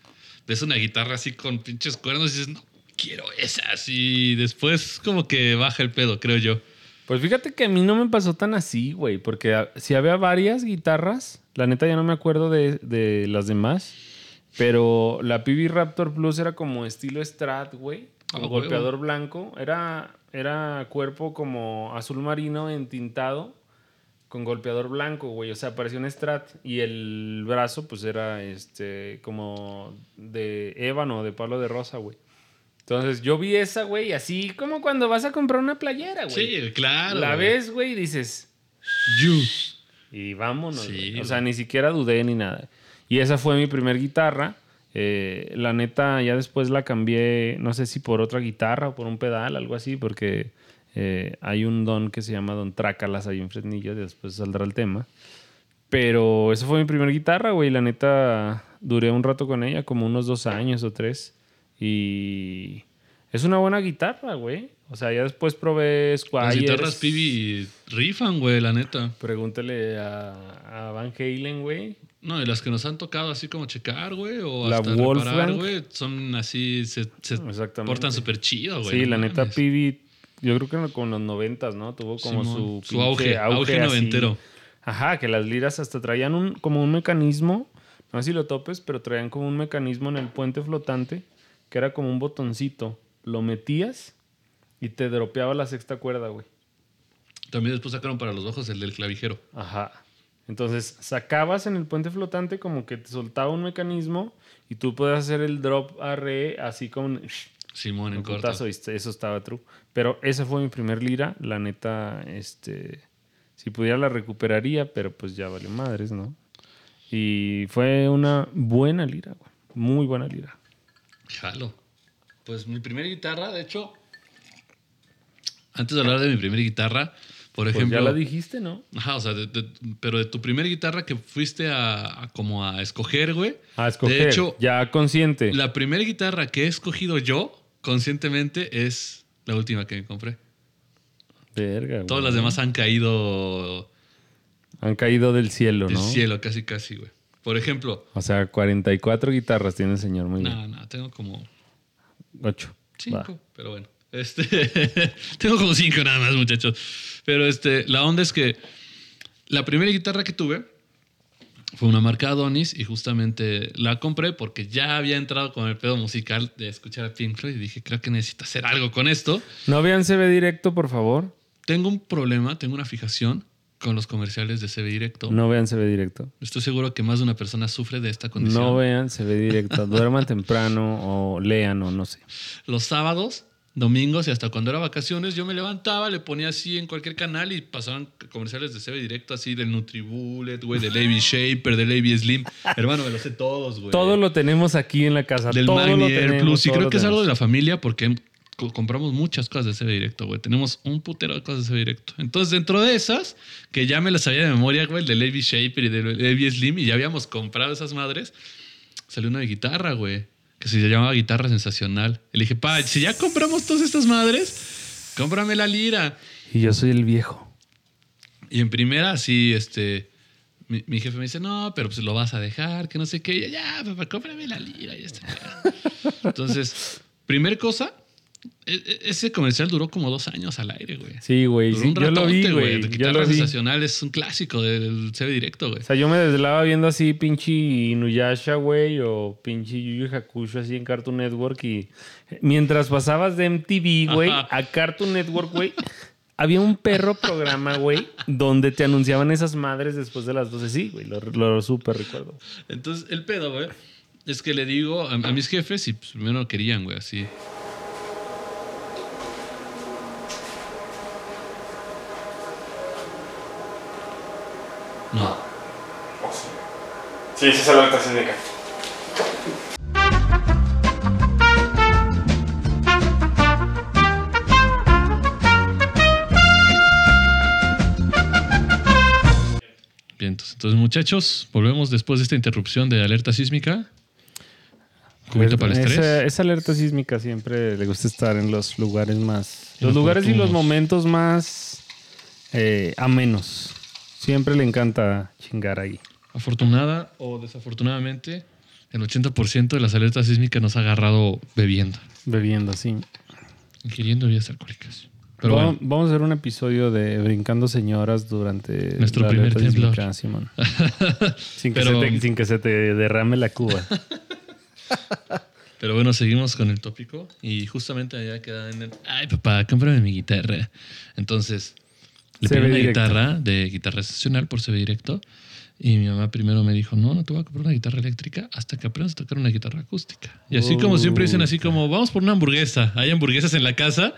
ves una guitarra así con pinches cuernos y dices, no, quiero esa. Y después como que baja el pedo, creo yo. Pues fíjate que a mí no me pasó tan así, güey, porque si había varias guitarras, la neta ya no me acuerdo de, de las demás, pero la PB Raptor Plus era como estilo Strat, güey, con golpeador blanco, era, era cuerpo como azul marino entintado con golpeador blanco, güey, o sea, parecía un Strat y el brazo pues era este como de ébano, de palo de rosa, güey. Entonces yo vi esa, güey, así como cuando vas a comprar una playera, güey. Sí, claro. La güey. ves, güey, y dices, You. y vámonos. Sí, güey. o sea, ni siquiera dudé ni nada. Y esa fue mi primer guitarra. Eh, la neta, ya después la cambié, no sé si por otra guitarra o por un pedal, algo así, porque eh, hay un don que se llama Don Trácalas ahí en Fresnillo, y después saldrá el tema. Pero esa fue mi primera guitarra, güey. La neta, duré un rato con ella, como unos dos años o tres. Y es una buena guitarra, güey. O sea, ya después probé Las Squires. guitarras Pibi rifan, güey, la neta. Pregúntale a, a Van Halen, güey. No, y las que nos han tocado así como checar, güey, o La hasta Wolfgang. reparar, güey, son así, se, se Exactamente. portan súper chido, güey. Sí, no la neta. Pibi, yo creo que con los noventas, ¿no? Tuvo como Simón, su, su auge, auge así. noventero. Ajá, que las liras hasta traían un, como un mecanismo, no sé si lo topes, pero traían como un mecanismo en el puente flotante, que era como un botoncito. Lo metías y te dropeaba la sexta cuerda, güey. También después sacaron para los ojos el del clavijero. Ajá. Entonces sacabas en el puente flotante como que te soltaba un mecanismo y tú podías hacer el drop a re así como Simón en un corto. eso estaba true. Pero esa fue mi primer lira. La neta, este, si pudiera la recuperaría, pero pues ya valió madres, ¿no? Y fue una buena lira, güey. Muy buena lira. Jalo. Pues mi primera guitarra, de hecho, antes de hablar de mi primera guitarra, por Pues ejemplo... ya la dijiste, ¿no? Ajá, o sea, de- de- pero de tu primera guitarra que fuiste a, a como a escoger, güey. A escoger. De hecho, ya consciente. la primera guitarra que he escogido yo conscientemente es la última que me compré. Verga, güey. Todas las demás han caído Han caído del cielo, del ¿no? cielo, casi, casi, güey. Por ejemplo, O sea, 44 guitarras tiene el señor, muy bien. no, no, tengo como 8. cinco, pero bueno. Este, tengo como cinco nada más, muchachos. Pero este, la onda es que la primera guitarra que tuve fue una marca Adonis y justamente la compré porque ya había entrado con el pedo musical de escuchar a Pink Floyd y dije, creo que necesito hacer algo con esto. No vean CB directo, por favor. Tengo un problema, tengo una fijación con los comerciales de CB Directo. No vean CB directo. Estoy seguro que más de una persona sufre de esta condición. No vean CB directo. Duerman temprano o lean o no sé. Los sábados, domingos y hasta cuando era vacaciones, yo me levantaba, le ponía así en cualquier canal y pasaban comerciales de CB Directo así del Nutribullet, güey, del AB Shaper, del AB Slim. Hermano, me los sé todos, güey. Todo lo tenemos aquí en la casa. del todo lo Magni Air tenemos, Plus. Y creo lo que es algo de la familia porque compramos muchas cosas de CB Directo, güey. Tenemos un putero de cosas de CB Directo. Entonces, dentro de esas, que ya me las sabía de memoria, güey, el del AB Shaper y del AB Slim, y ya habíamos comprado esas madres, salió una de guitarra, güey, que se llamaba Guitarra Sensacional. Y le dije, pa, si ya compramos todas estas madres, cómprame la lira. Y yo soy el viejo. Y en primera, sí, este. Mi, mi jefe me dice, no, pero pues lo vas a dejar, que no sé qué. Y yo, ya, papá, cómprame la lira. Y este pedo". Entonces, primer cosa, e- e- ese comercial duró como dos años al aire, güey. Sí, güey. Duró sí, un yo lo vi, güey. Guitarra. Sensacional es un clásico del CB Directo, güey. O sea, yo me desvelaba viendo así pinche Inuyasha, güey, o pinche Yu Yu Hakusho así en Cartoon Network y mientras pasabas de MTV, güey, a Cartoon Network, güey, había un perro programa, güey, donde te anunciaban esas madres después de las 12. Sí, güey, lo, lo súper recuerdo. Entonces, el pedo, güey, es que le digo a, a mis jefes y pues, primero querían, güey, así. No. Sí, sí, es alerta sísmica. Bien, entonces, entonces, muchachos, volvemos después de esta interrupción de alerta sísmica. Cubito para el estrés. Esa, esa alerta sísmica siempre le gusta estar en los lugares más... Los lugares y los momentos más eh, amenos. Siempre le encanta chingar ahí. Afortunada o desafortunadamente, el 80% de las alertas sísmicas nos ha agarrado bebiendo, Bebiendo, sí. ingiriendo bebidas alcohólicas. Pero vamos, bueno, vamos a hacer un episodio de brincando señoras durante Nuestro la primer temblor. sísmica, Simón. sin, que Pero- se te, sin que se te derrame la cuba. pero bueno, seguimos con el tópico y justamente allá queda en el, ay papá, cómprame mi guitarra. Entonces, le pedí una directo. guitarra de guitarra excepcional por CB directo y mi mamá primero me dijo, no, no te voy a comprar una guitarra eléctrica hasta que aprendas a tocar una guitarra acústica. Y así como siempre dicen, así como, vamos por una hamburguesa. Hay hamburguesas en la casa.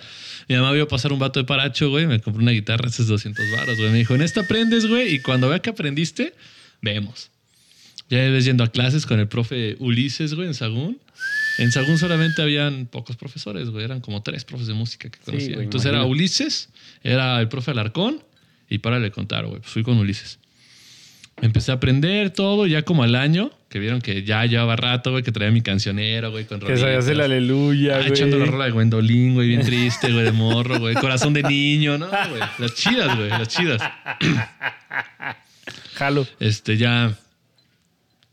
Mi mamá vio pasar un vato de paracho, güey. Me compró una guitarra, esos 200 baros, güey. Me dijo, en esta aprendes, güey. Y cuando vea que aprendiste, vemos. Ya ves yendo a clases con el profe Ulises, güey, en Sagún. En Sagún solamente habían pocos profesores, güey. Eran como tres profes de música que conocía. güey, Entonces era. Ulises, era el profe Alarcón y para de contar, güey. Pues fui con Ulises. Empecé a aprender todo, ya como al año, que vieron que ya llevaba rato, güey, que traía mi cancionero, güey, con Que sabías el aleluya, Ah, güey. echando la rola de Gwendolyn, güey, bien triste, güey, de morro, güey. Corazón de niño, ¿no, güey? Las chidas, güey, las chidas. Jalo. Este, ya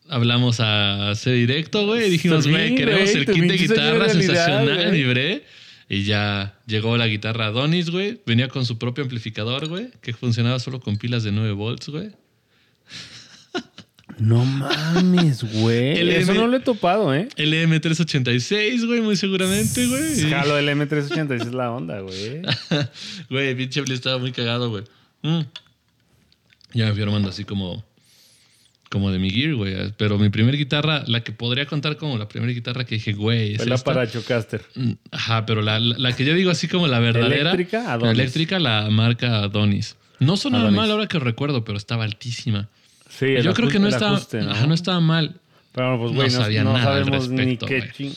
hablamos a hacer directo, güey. y Dijimos, güey, queremos el kit de guitarra sensacional, libre. Y ya llegó la guitarra Adonis, güey. Venía con su propio amplificador, güey, que funcionaba solo con pilas de 9 volts, güey. No mames, güey. El Eso no lo he topado, ¿eh? LM386, güey, muy seguramente, güey. Jalo, el M386 es la onda, güey. Güey, pinche estaba muy cagado, güey. Mm. Ya me fui armando así como. Como de mi gear, güey. Pero mi primer guitarra, la que podría contar como la primera guitarra que dije, güey, es Fue la esta. Parachocaster. Mm, Ajá, pero la, la- la que yo digo así como la verdadera. ¿Eléctrica? Adonis. La eléctrica, la marca Adonis. No sonaba Adonis. mal ahora que recuerdo, pero estaba altísima. Sí, el yo creo que no estaba, ajuste, ¿no? ajá, no estaba mal. Pero pues, no güey, no, sabía no nada al sabemos ni respecto, qué güey. ching...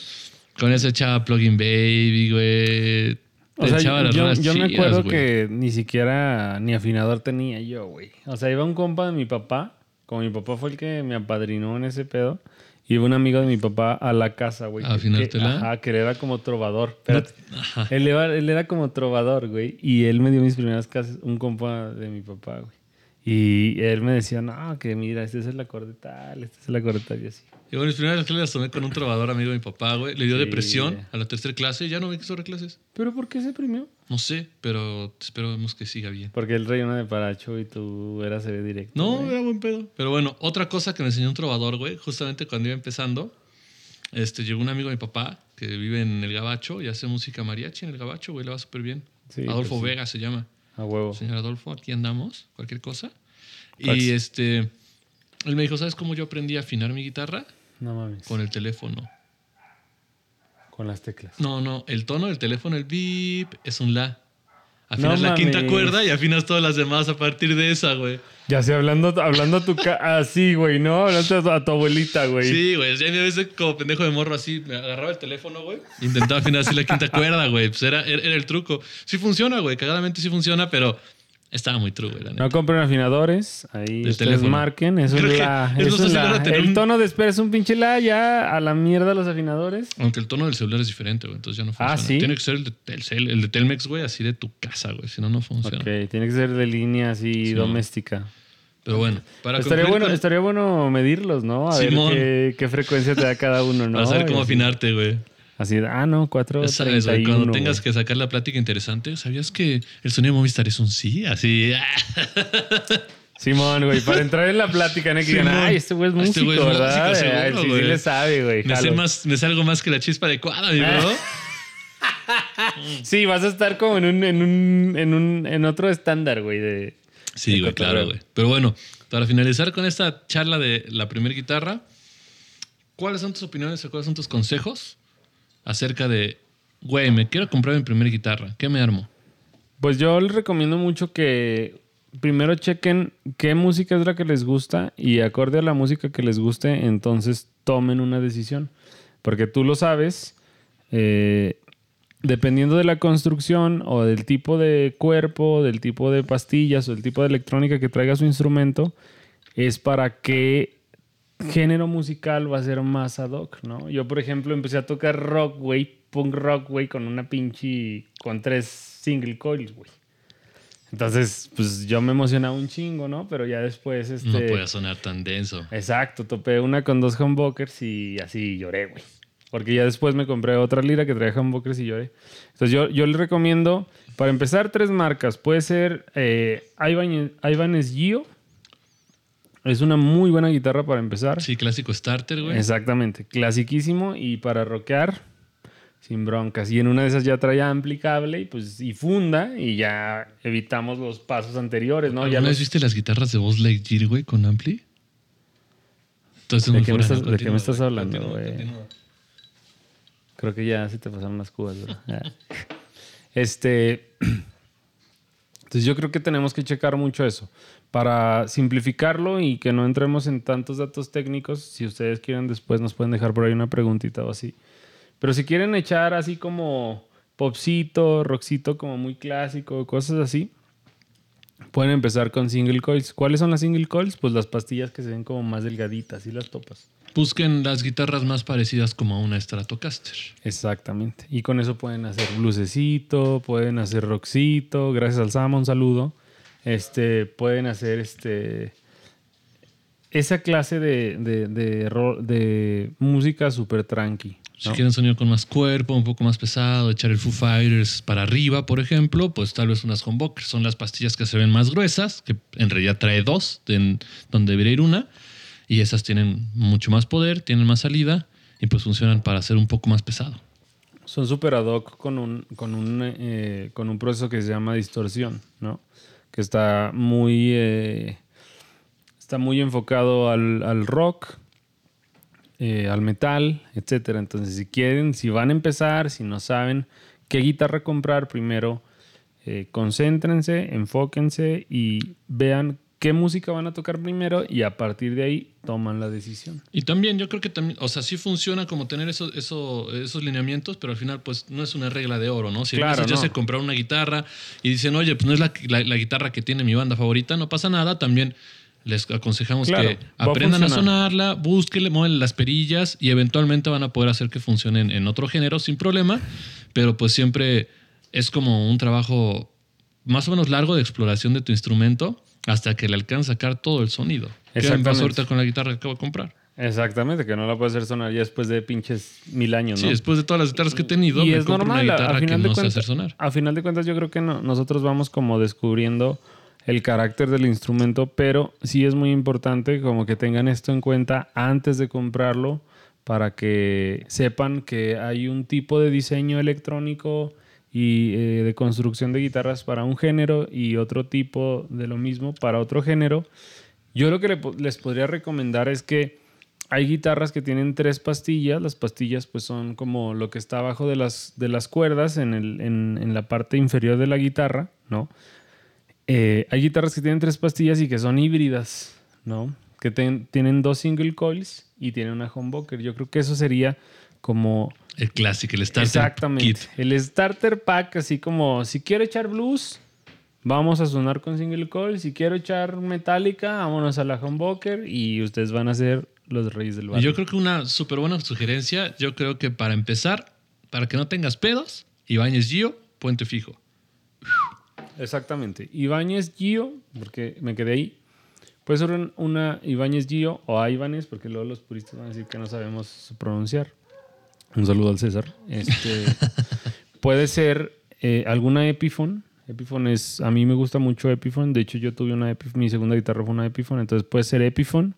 Con ese echaba Plugin Baby, güey. O sea, Echaba las yo, yo me acuerdo que ni siquiera ni afinador tenía yo, güey. O sea, iba un compa de mi papá, como mi papá fue el que me apadrinó en ese pedo, iba un amigo de mi papá a la casa, güey. ¿A que- afinártela? Ajá, que él era como trovador. No- Espérate. ajá. Él, era, él era como trovador, güey. Y él me dio mis primeras clases, un compa de mi papá, güey. Y él me decía, no, que mira, este es el acorde tal, este es el acorde tal y así. Y bueno, mis primeras clases las tomé con un trovador amigo de mi papá, güey. Le dio Sí. depresión a la tercera clase y ya no ve que sobre clases. ¿Pero por qué se premió? No sé, pero esperemos que siga bien. Porque él una de paracho y tú eras CV directo. No, güey. era buen pedo. Pero bueno, otra cosa que me enseñó un trovador, güey, justamente cuando iba empezando, este, llegó un amigo de mi papá que vive en el Gabacho y hace música mariachi en el Gabacho, güey, le va súper bien. Sí, Adolfo pues sí. Vega se llama. A huevo. Señor Adolfo, aquí andamos, cualquier cosa. Fax. Y este, él me dijo, ¿sabes cómo yo aprendí a afinar mi guitarra? No mames. Con el teléfono. Con las teclas. No, no, el tono del teléfono, el beep, es un la. Afinas No la quinta cuerda y afinas todas las demás a partir de esa, güey. Ya sé, hablando, hablando a tu ca así, güey, ¿no? Hablando a tu, a tu abuelita, güey. Sí, güey. Ya a veces como pendejo de morro así, me agarraba el teléfono, güey. Intentaba afinar así la quinta cuerda, güey. Pues era, era, era el truco. Sí funciona, güey. Cagadamente sí funciona, pero estaba muy true, güey. No compren afinadores. Ahí Del ustedes teléfono. marquen. Eso Creo es la. es eso es la- el un- tono de espera es un pinche la. Ya a la mierda los afinadores. Aunque el tono del celular es diferente, güey. Entonces ya no funciona. Ah, ¿sí? Tiene que ser el de Telcel, el de Telmex, güey, así de tu casa, güey. Si no, no funciona. Ok, tiene que ser de línea así Sí, doméstica. Pero bueno, para Estaría bueno, con- estaría bueno medirlos, ¿no? A Simón. ver qué, qué frecuencia te da cada uno, ¿no? para saber cómo afinarte, güey. Así, de, ah, no, 4, Ya sabes, cuando tengas que sacar la plática interesante, ¿sabías que el sonido de Movistar es un sí? Así. ah. Simón, güey, para entrar en la plática, ¿no? Que digan, ay, este güey es músico, Este güey es ¿verdad? músico, seguro, sí, sí güey. le sabe, güey. Me sé, más, me sé algo más que la chispa adecuada, bro. Sí, vas a estar como en un, en un, en un, en otro estándar, güey, de... Sí, de güey, claro, güey. Pero bueno, para finalizar con esta charla de la primera guitarra, ¿cuáles son tus opiniones o cuáles son tus consejos acerca de, güey, me quiero comprar mi primera guitarra? ¿Qué me armo? Pues yo les recomiendo mucho que primero chequen qué música es la que les gusta y acorde a la música que les guste, entonces tomen una decisión. Porque tú lo sabes, eh, dependiendo de la construcción o del tipo de cuerpo, del tipo de pastillas o del tipo de electrónica que traiga su instrumento, es para qué género musical va a ser más ad hoc, ¿no? Yo, por ejemplo, empecé a tocar rock, güey, punk rock, güey, con una pinche, con tres single coils, güey. Entonces, pues yo me emocionaba un chingo, ¿no? Pero ya después, este... No puede sonar tan denso. Exacto, topé una con dos humbuckers y así lloré, güey. Porque ya después me compré otra lira que traía humbuckers y lloré. Entonces yo, yo les recomiendo, para empezar, tres marcas. Puede ser eh, Ibanez Gio. Es una muy buena guitarra para empezar. Sí, clásico starter, güey. Exactamente, clasiquísimo y para rockear sin broncas. Y en una de esas ya trae amplicable y pues y funda y ya evitamos los pasos anteriores, ¿no? Ya ¿Alguna vez los- viste las guitarras de Buzz Lightyear, güey, con ampli? Entonces, ¿De qué me estás- de qué me estás hablando, continúa, güey? continúa. Creo que ya se te pasaron las cubas. Ya. Este. Entonces yo creo que tenemos que checar mucho eso. Para simplificarlo y que no entremos en tantos datos técnicos, si ustedes quieren después nos pueden dejar por ahí una preguntita o así. Pero si quieren echar así como popcito, rockcito como muy clásico, cosas así, pueden empezar con single coils. ¿Cuáles son las single coils? Pues las pastillas que se ven como más delgaditas y las topas. Busquen las guitarras más parecidas como a una Stratocaster. Exactamente. Y con eso pueden hacer blusecito, pueden hacer rockcito, gracias al Sama, un saludo. Este, pueden hacer este esa clase de, de, de, de música súper tranqui. Si ¿no? quieren sonido con más cuerpo, un poco más pesado, echar el Foo Fighters para arriba, por ejemplo, pues tal vez unas humbuckers. Son las pastillas que se ven más gruesas, que en realidad trae dos, en- donde debería ir una. Y esas tienen mucho más poder, tienen más salida y pues funcionan para ser un poco más pesado. Son súper ad hoc con un, con, un, eh, con un proceso que se llama distorsión, ¿no? Que está muy, eh, está muy enfocado al, al rock, eh, al metal, etcétera. Entonces, si quieren, si van a empezar, si no saben qué guitarra comprar, primero eh, concéntrense, enfóquense y vean qué música van a tocar primero y a partir de ahí toman la decisión. Y también yo creo que también, o sea, sí funciona como tener eso, eso, esos lineamientos, pero al final pues no es una regla de oro, ¿no? Si Claro, alguien ya no. se compraron una guitarra y dicen, oye, pues no es la, la- la guitarra que tiene mi banda favorita, no pasa nada, también les aconsejamos Claro, que a aprendan a, funcionar. sonarla, búsquenle, mueven las perillas y eventualmente van a poder hacer que funcionen en otro género sin problema, pero pues siempre es como un trabajo más o menos largo de exploración de tu instrumento hasta que le alcanza a sacar todo el sonido. ¿Qué pasó ahorita con la guitarra que acabo de comprar? Exactamente, que no la puedes hacer sonar ya después de pinches mil años, ¿no? Sí, después de todas las guitarras que he tenido, y me es normal, una a- guitarra a que final no de sé cuentas, hacer sonar. a final de cuentas yo creo que no, nosotros vamos como descubriendo el carácter del instrumento, pero sí es muy importante como que tengan esto en cuenta antes de comprarlo para que sepan que hay un tipo de diseño electrónico y eh, de construcción de guitarras para un género y otro tipo de lo mismo para otro género. Yo lo que le les podría recomendar es que hay guitarras que tienen tres pastillas. Las pastillas pues son como lo que está abajo de las, de las cuerdas en, el- en- en la parte inferior de la guitarra, ¿no? Eh, hay guitarras que tienen tres pastillas y que son híbridas, ¿no? Que ten- tienen dos single coils y tienen una humbucker. Yo creo que eso sería como El clásico, el starter Exactamente. kit. El starter pack, así como si quiero echar blues, vamos a sonar con single coil. Si quiero echar metálica, vámonos a la humbucker y ustedes van a ser los reyes del barrio. yo creo que una súper buena sugerencia, yo creo que para empezar, para que no tengas pedos, Ibáñez Gio, puente fijo. Exactamente. Ibáñez Gio, porque me quedé ahí. Puede ser un- una Ibáñez Gio o Ibáñez, porque luego los puristas van a decir que no sabemos pronunciar. Un saludo al César. Este, puede ser eh, alguna Epiphone. Epiphone es, a mí me gusta mucho Epiphone. De hecho, yo tuve una Epiphone, mi segunda guitarra fue una Epiphone. Entonces puede ser Epiphone.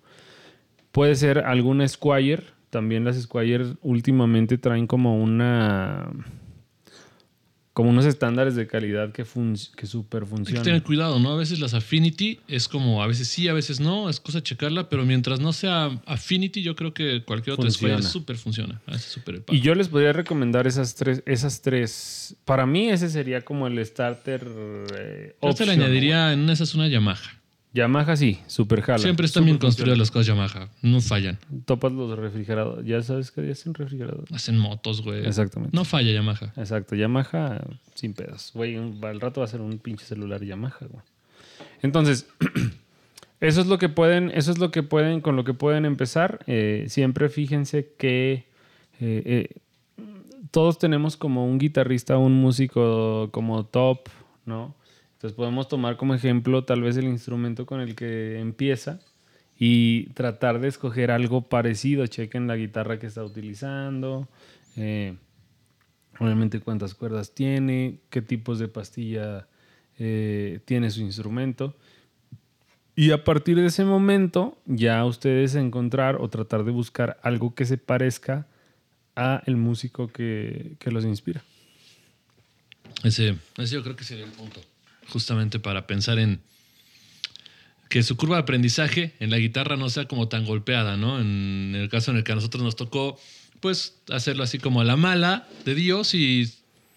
Puede ser alguna Squire. También las Squire últimamente traen como una como unos estándares de calidad que, fun que súper Hay que funcionan. tener cuidado, ¿no? A veces las Affinity es como, a veces sí, a veces no, es cosa de checarla, pero mientras no sea Affinity, yo creo que cualquier otra Funciona. Squire súper funciona. Palo. Y yo les podría recomendar esas tres, esas tres. Para mí ese sería como el starter. Eh, Yo te le añadiría en esa es una Yamaha. Yamaha sí, super jala. Siempre están bien construidas las cosas Yamaha, no fallan. Topas los refrigeradores. Ya sabes que es un refrigerador. Hacen motos, güey. Exactamente. No falla Yamaha. Exacto, Yamaha sin pedos. Güey, al rato va a ser un pinche celular Yamaha, güey. Entonces, eso es lo que pueden, eso es lo que pueden, con lo que pueden empezar. Eh, siempre fíjense que eh, eh, todos tenemos como un guitarrista, un músico como top, ¿no? Entonces podemos tomar como ejemplo tal vez el instrumento con el que empieza y tratar de escoger algo parecido. Chequen la guitarra que está utilizando. eh, obviamente cuántas cuerdas tiene, qué tipos de pastilla eh, tiene su instrumento. Y a partir de ese momento ya ustedes encontrar o tratar de buscar algo que se parezca a el músico que, que los inspira. Ese, ese yo creo que sería el punto. Justamente para pensar en que su curva de aprendizaje en la guitarra no sea como tan golpeada, ¿no? En el caso en el que a nosotros nos tocó, pues, hacerlo así como a la mala de Dios y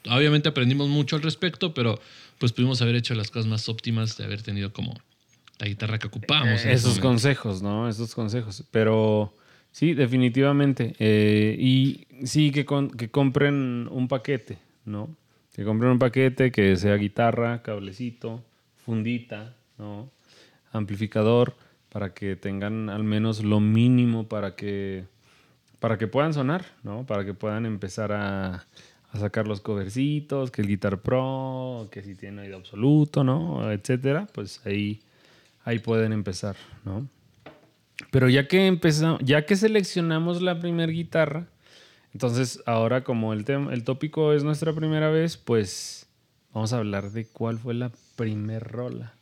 obviamente aprendimos mucho al respecto, pero pues pudimos haber hecho las cosas más óptimas de haber tenido como la guitarra que ocupamos. Esos consejos, ¿no? Esos consejos. Pero sí, definitivamente. Eh, y sí, que, con- que compren un paquete, ¿no? Que compren un paquete que sea guitarra, cablecito, fundita, ¿no? Amplificador para que tengan al menos lo mínimo para que, para que puedan sonar, ¿no? Para que puedan empezar a, a sacar los covercitos, que el Guitar Pro, que si tiene oído absoluto, ¿no? Etcétera, pues ahí, ahí pueden empezar, ¿no? Pero ya que empezamos, ya que seleccionamos la primera guitarra, entonces ahora como el tema, el tópico es nuestra primera vez, pues vamos a hablar de cuál fue la primer rola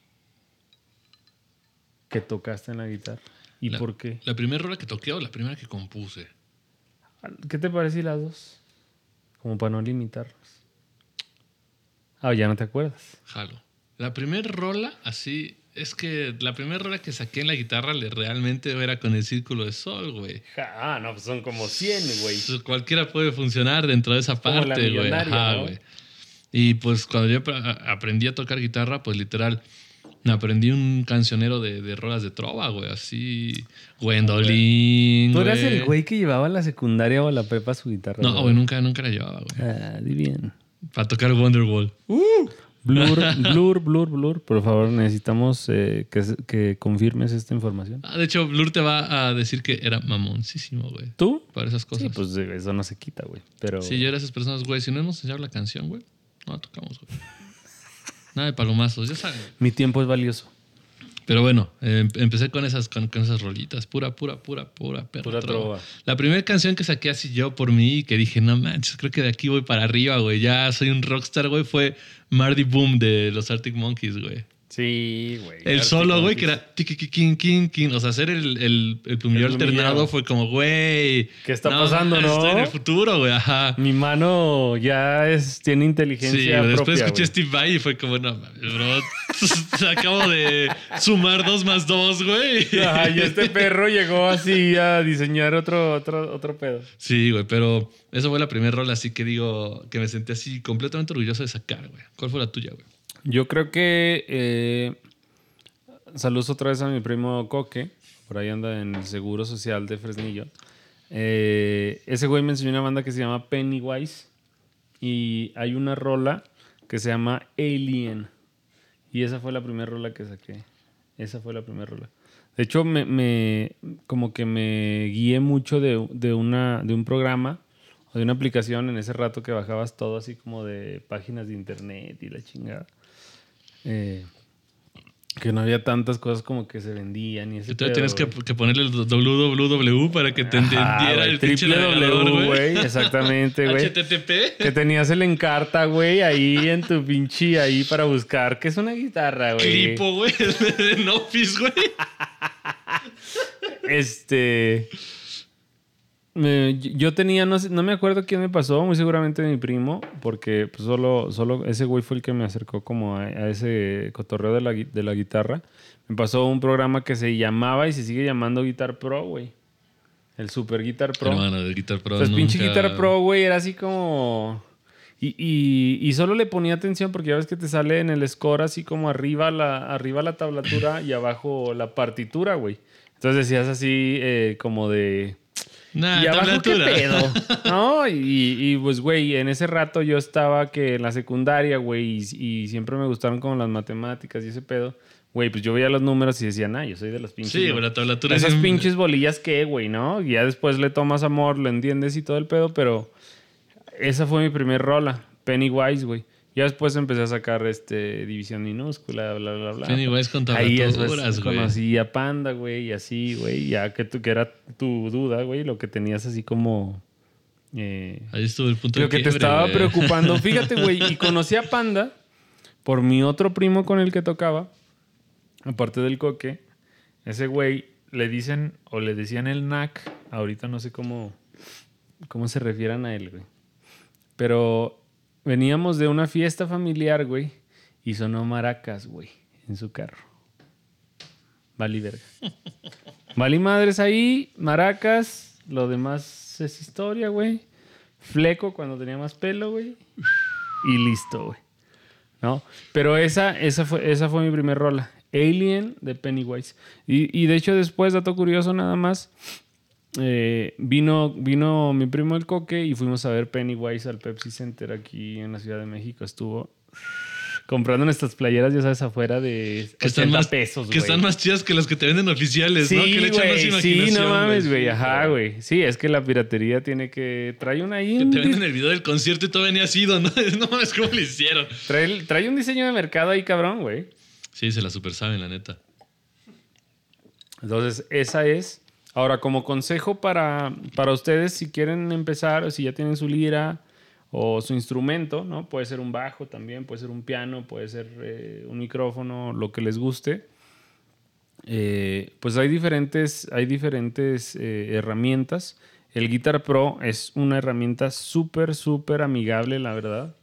que tocaste en la guitarra y La- por qué. ¿La primera rola que toqué o la primera que compuse? ¿Qué te parece las dos? Como para no limitarnos. Ah, ya no te acuerdas. Jalo. La primera rola, así, es que la primera rola que saqué en la guitarra le realmente era con el círculo de sol, güey. Ah, no, pues son como 100, güey. Pues, Cualquiera puede funcionar dentro de esa como parte, güey. Ajá, ¿no? güey. Y pues cuando yo aprendí a tocar guitarra, pues literal, me aprendí un cancionero de, de rolas de trova, güey. Así, Gwendolyn. ¿Tú eras el güey que llevaba a la secundaria o a la prepa su guitarra? No, güey, nunca, nunca la llevaba, güey. Ah, di bien. Para tocar Wonderwall. Blur, blur, blur, blur. Por favor, necesitamos eh, que, que confirmes esta información. Ah, de hecho, Blur te va a decir que era mamoncísimo, güey. ¿Tú? Para esas cosas. Sí, pues eso no se quita, güey. Pero. Sí, yo era esas personas, güey. Si no hemos enseñado la canción, güey, no la tocamos, güey. Nada de palomazos, ya saben. Mi tiempo es valioso. Pero bueno, eh, empecé con esas, con, con esas rolitas. Pura, pura, pura, pura, perra Pura trova. trova. La primera canción que saqué así yo por mí, que dije, no manches, creo que de aquí voy para arriba, güey. Ya soy un rockstar, güey. Fue Mardy Boom de los Arctic Monkeys, güey. Sí, güey. El solo, güey, que era kin kin kin. O sea, hacer el, el, el plumillero El alternado fue como, güey. ¿Qué está pasando, no? Estoy en el futuro, güey, ajá. Mi mano ya es, tiene inteligencia Sí, güey, después propia, escuché güey. Steve Vai y fue como, no mames, bro. Acabo de sumar dos más dos, güey. Ajá, y este perro llegó así a diseñar otro, otro, otro pedo. Sí, güey, pero esa fue la primera rola, así que digo, que me sentí así completamente orgulloso de sacar, güey. ¿Cuál fue la tuya, güey? Yo creo que. eh, saludos otra vez a mi primo Coque. Por ahí anda en el Seguro Social de Fresnillo. Eh, ese güey me enseñó una banda que se llama Pennywise. Y hay una rola que se llama Alien. Y esa fue la primera rola que saqué. Esa fue la primera rola. De hecho, me, como que me guié mucho de, de una, de un programa o de una aplicación en ese rato que bajabas todo así como de páginas de internet y la chingada. Eh, que no había tantas cosas como que se vendían y ese pedo, tienes que, ponerle el www para que te entendiera Ajá, el pinche triple W, güey. güey, exactamente, güey. HTTP. Que tenías el encarta, güey, ahí en tu pinche ahí para buscar. que es una guitarra, güey? Clipo, güey. En Office, güey. Este. Me- yo tenía, no, sé- no me acuerdo quién me pasó, muy seguramente mi primo, porque pues, solo, solo ese güey fue el que me acercó como a, a ese cotorreo de la, de la guitarra. Me pasó un programa que se llamaba y se sigue llamando Guitar Pro, güey. El Super Guitar Pro. Hermano, de Guitar Pro. Pues pinche Guitar Pro, güey, era así como... Y, y- y solo le ponía atención porque ya ves que te sale en el score así como arriba la, arriba la tablatura y abajo la partitura, güey. Entonces decías así eh, como de... Nah, ¿Y abajo qué pedo? ¿No? Y, y, pues, güey, en ese rato yo estaba que en la secundaria, güey, y, y siempre me gustaron como las matemáticas y ese pedo. Güey, pues yo veía los números y decía, nah, yo soy de los pinches... Sí, güey, la tablatura Esas es pinches bolillas que, güey, ¿no? Y ya después le tomas amor, lo entiendes y todo el pedo, pero esa fue mi primer rola, Pennywise, güey. Ya después empecé a sacar este división minúscula, bla, bla, bla. Pennywise con Ahí güey. conocí a Panda, güey, y así, güey, ya que, tú, que era tu duda, güey, lo que tenías así como... eh, Ahí estuvo el punto lo de que te estaba preocupando. Fíjate, güey, y conocí a Panda por mi otro primo con el que tocaba, aparte del coque. Ese güey le dicen, o le decían el NAC, ahorita no sé cómo, cómo se refieran a él, güey. Pero veníamos de una fiesta familiar, güey, y sonó maracas, güey, en su carro. Vali verga. Vali madres ahí, maracas, lo demás es historia, güey. Fleco cuando tenía más pelo, güey. Y listo, güey. ¿No? Pero esa, esa, fue, esa fue mi primer rola. Alien de Pennywise. Y, y de hecho después, dato curioso nada más, eh, vino, vino mi primo el Coque y fuimos a ver Pennywise al Pepsi Center aquí en la Ciudad de México. Estuvo comprando nuestras playeras, ya sabes, afuera de Que 80 están, más, pesos, que están más chidas que las que te venden oficiales, Sí, ¿no? Que le echan más güey, sí, imaginación. no mames, güey, ajá, güey. Sí, es que la piratería tiene que... Trae un ahí... Que te venden el video del concierto y todavía ni has ido, ¿no? No mames, ¿cómo lo hicieron? trae, trae un diseño de mercado ahí, cabrón, güey. Sí, se la super saben, la neta. Entonces, esa es. Ahora, como consejo para, para ustedes, si quieren empezar, si ya tienen su lira o su instrumento, ¿no? Puede ser un bajo también, puede ser un piano, puede ser eh, un micrófono, lo que les guste. Eh, pues hay diferentes, hay diferentes eh, herramientas. El Guitar Pro es una herramienta súper, súper amigable, la verdad.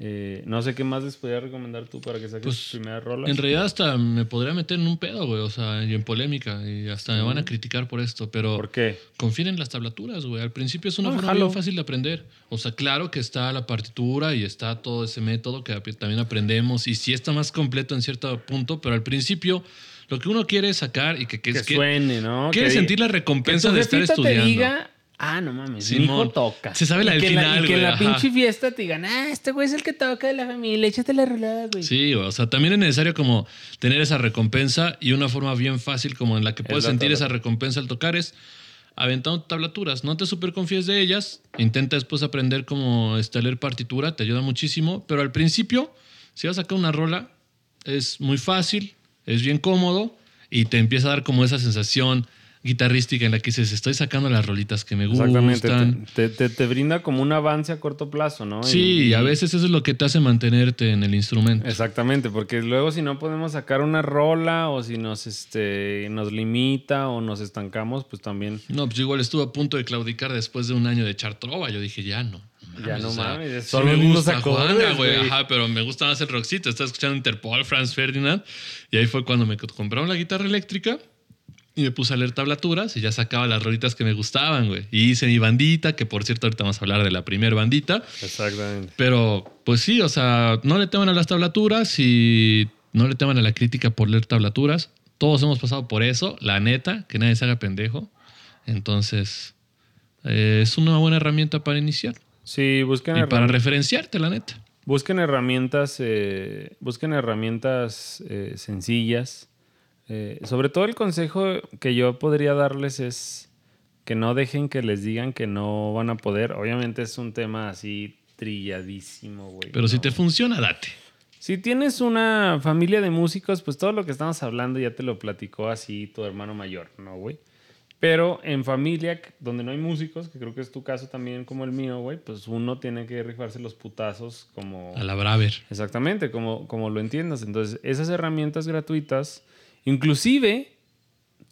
Eh, no sé qué más les podría recomendar tú para que saques Pues, tus primeras rolas. En realidad hasta me podría meter en un pedo, güey, o sea, y en polémica, y hasta me van a criticar por esto, pero ¿Por qué? confíen en las tablaturas, güey. Al principio es una No, forma jalo. bien fácil de aprender. O sea, claro que está la partitura y está todo ese método que también aprendemos, y sí está más completo en cierto punto, pero al principio lo que uno quiere es sacar y que, que, suene, ¿no? quiere Que- sentir la recompensa tu de estar estudiando. te diga, ah, no mames, mi hijo Simón. toca. Se sabe la Y del que final, Y que en la ajá. pinche fiesta te digan, ah, este güey es el que toca de la familia, échate la rolada, güey. Sí, o sea, también es necesario como tener esa recompensa y una forma bien fácil como en la que puedes la sentir esa recompensa al tocar es aventando tablaturas. No te super confíes de ellas, intenta después aprender cómo este, leer partitura, te ayuda muchísimo, pero al principio, si vas a sacar una rola, es muy fácil, es bien cómodo y te empieza a dar como esa sensación guitarrística en la que dices, estoy sacando las rolitas que me Exactamente, gustan. te, te- te- te brinda como un avance a corto plazo, ¿no? Sí, Y- y a veces eso es lo que te hace mantenerte en el instrumento. Exactamente, porque luego si no podemos sacar una rola o si nos, este, nos limita o nos estancamos, pues también No, pues yo igual estuve a punto de claudicar después de un año de echar trova. Yo dije, ya no. Ya no o sea, solo me gusta Juanga, güey. Ajá, pero me gusta más el rockcito. Estaba escuchando Interpol, Franz Ferdinand. Y ahí fue cuando me compraron la guitarra eléctrica y me puse a leer tablaturas y ya sacaba las rolitas que me gustaban, güey. Y hice mi bandita, que por cierto ahorita vamos a hablar de la primer bandita. Exactamente. Pero, pues sí, o sea, no le teman a las tablaturas y no le teman a la crítica por leer tablaturas. Todos hemos pasado por eso, la neta, que nadie se haga pendejo. Entonces, eh, es una buena herramienta para iniciar Sí, busquen, y para referenciarte, la neta. busquen herramientas, eh, busquen herramientas eh, sencillas. Eh, sobre todo el consejo que yo podría darles es que no dejen que les digan que no van a poder. Obviamente es un tema así trilladísimo, güey. Pero si te funciona, date. Si tienes una familia de músicos, pues todo lo que estamos hablando ya te lo platicó así tu hermano mayor, ¿no, güey? Pero en familia, donde no hay músicos, que creo que es tu caso también como el mío, güey, pues uno tiene que rifarse los putazos como... A la Braver. Exactamente, como, como lo entiendas. Entonces, esas herramientas gratuitas, inclusive,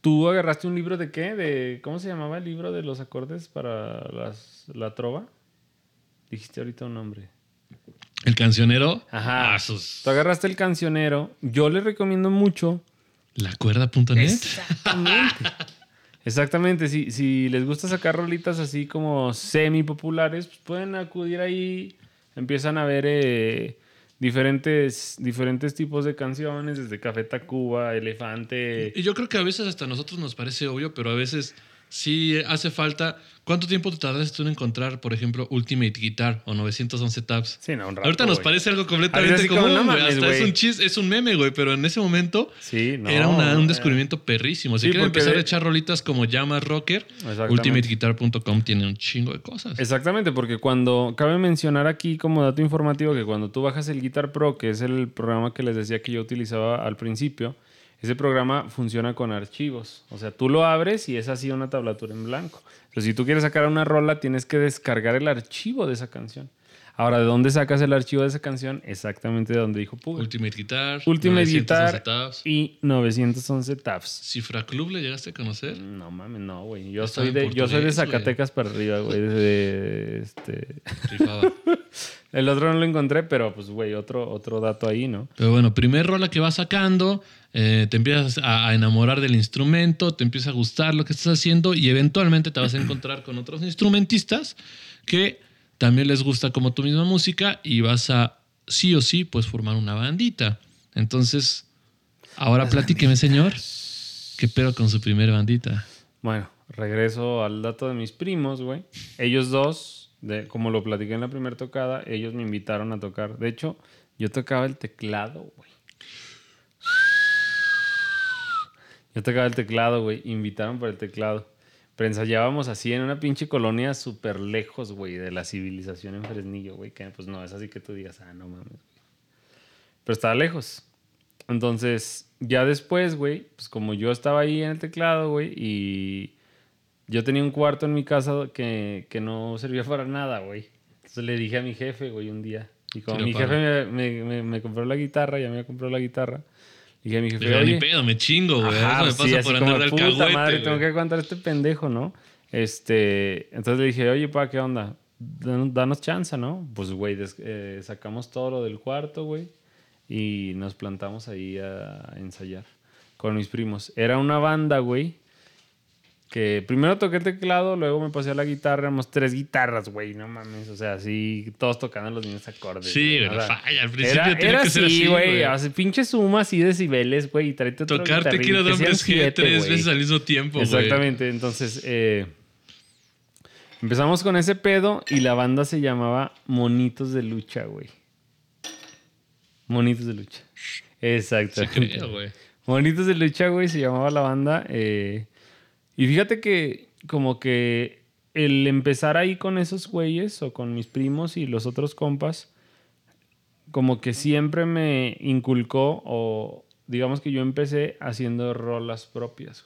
tú agarraste un libro de qué? De, ¿Cómo se llamaba el libro de los acordes para las, la trova? Dijiste ahorita un nombre. El cancionero. Ajá. ah, sus- Tú agarraste el cancionero. Yo les recomiendo mucho. La cuerda.net. Exactamente. Exactamente. Si, si les gusta sacar rolitas así como semi populares, pues pueden acudir ahí. Empiezan a ver eh, diferentes, diferentes tipos de canciones, desde Café Tacuba, Elefante. Y yo creo que a veces hasta a nosotros nos parece obvio, pero a veces sí hace falta. ¿Cuánto tiempo te tardaste tú en encontrar, por ejemplo, Ultimate Guitar o 911 tabs? Sí, no, un rato, Ahorita nos parece algo completamente común, no güey. mames, Hasta es un chis, es un meme, güey. Pero en ese momento Sí, no. era una- un eh, descubrimiento perrísimo. Si Sí, quieren empezar de- a echar rolitas como Llamas Rocker, ultimateguitar.com tiene un chingo de cosas. Exactamente, porque cuando cabe mencionar aquí como dato informativo que cuando tú bajas el Guitar Pro, que es el programa que les decía que yo utilizaba al principio, ese programa funciona con archivos. O sea, tú lo abres y es así una tablatura en blanco. Pero si tú quieres sacar una rola, tienes que descargar el archivo de esa canción. Ahora, ¿de dónde sacas el archivo de esa canción? Exactamente de donde dijo Puga. Ultimate Guitar, Ultimate 911 Guitar tabs. y 911 tabs. Cifra Club le llegaste a conocer. No mames, no, güey. Yo soy de, yo soy de. Zacatecas para arriba, güey. De, este... El otro no lo encontré, pero pues, güey, otro, otro dato ahí, ¿no? Pero bueno, primer rola que vas sacando, eh, te empiezas a, a enamorar del instrumento, te empieza a gustar lo que estás haciendo y eventualmente te vas a encontrar con otros instrumentistas que también les gusta como tu misma música y vas a sí o sí pues formar una bandita. Entonces, ahora platíqueme, señor, ¿qué pedo con su primer bandita? Bueno, regreso al dato de mis primos, güey. Ellos dos, de, como lo platiqué en la primera tocada, ellos me invitaron a tocar. De hecho, Yo tocaba el teclado, güey. Yo tocaba el teclado, güey. Invitaron por el teclado. Pero ensayábamos así en una pinche colonia súper lejos, güey, de la civilización en Fresnillo, güey. Que pues no es así que tú digas, ah, no mames. Pero estaba lejos. Entonces, ya después, güey, pues como yo estaba ahí en el teclado, güey, y yo tenía un cuarto en mi casa que, que no servía para nada, güey. Entonces le dije a mi jefe, güey, un día. Y como Sí, mi jefe me, me- me- me compró la guitarra, ya me compró la guitarra. Le dije a mi jefe, Pero ni "Oye, pedo, me chingo, güey. Eso me sí, pasa por como, andar puta madre, tengo que aguantar a este pendejo, ¿no? Este, entonces le dije, oye, pa, ¿qué onda? Dan- Danos chance, ¿no? Pues, güey, eh, sacamos todo lo del cuarto, güey, y nos plantamos ahí a ensayar con mis primos. Era una banda, güey, que primero toqué teclado, luego me pasé a la guitarra, éramos tres guitarras, güey, no mames, o sea, así, todos tocando los mismos acordes. Sí, güey, falla. Al principio era, tiene era que ser así, güey. Hace pinche suma así decibeles, güey. Y tráete otro Tocar guitarrín, Tequila de que sean Hombres G tres güey. veces al mismo tiempo, güey. Exactamente. Entonces, eh, empezamos con ese pedo y la banda se llamaba Monitos de Lucha, güey. Monitos de Lucha. Creo, güey. Monitos de Lucha, güey, se llamaba la banda. eh, y fíjate que como que el empezar ahí con esos güeyes o con mis primos y los otros compas, como que siempre me inculcó o digamos que yo empecé haciendo rolas propias.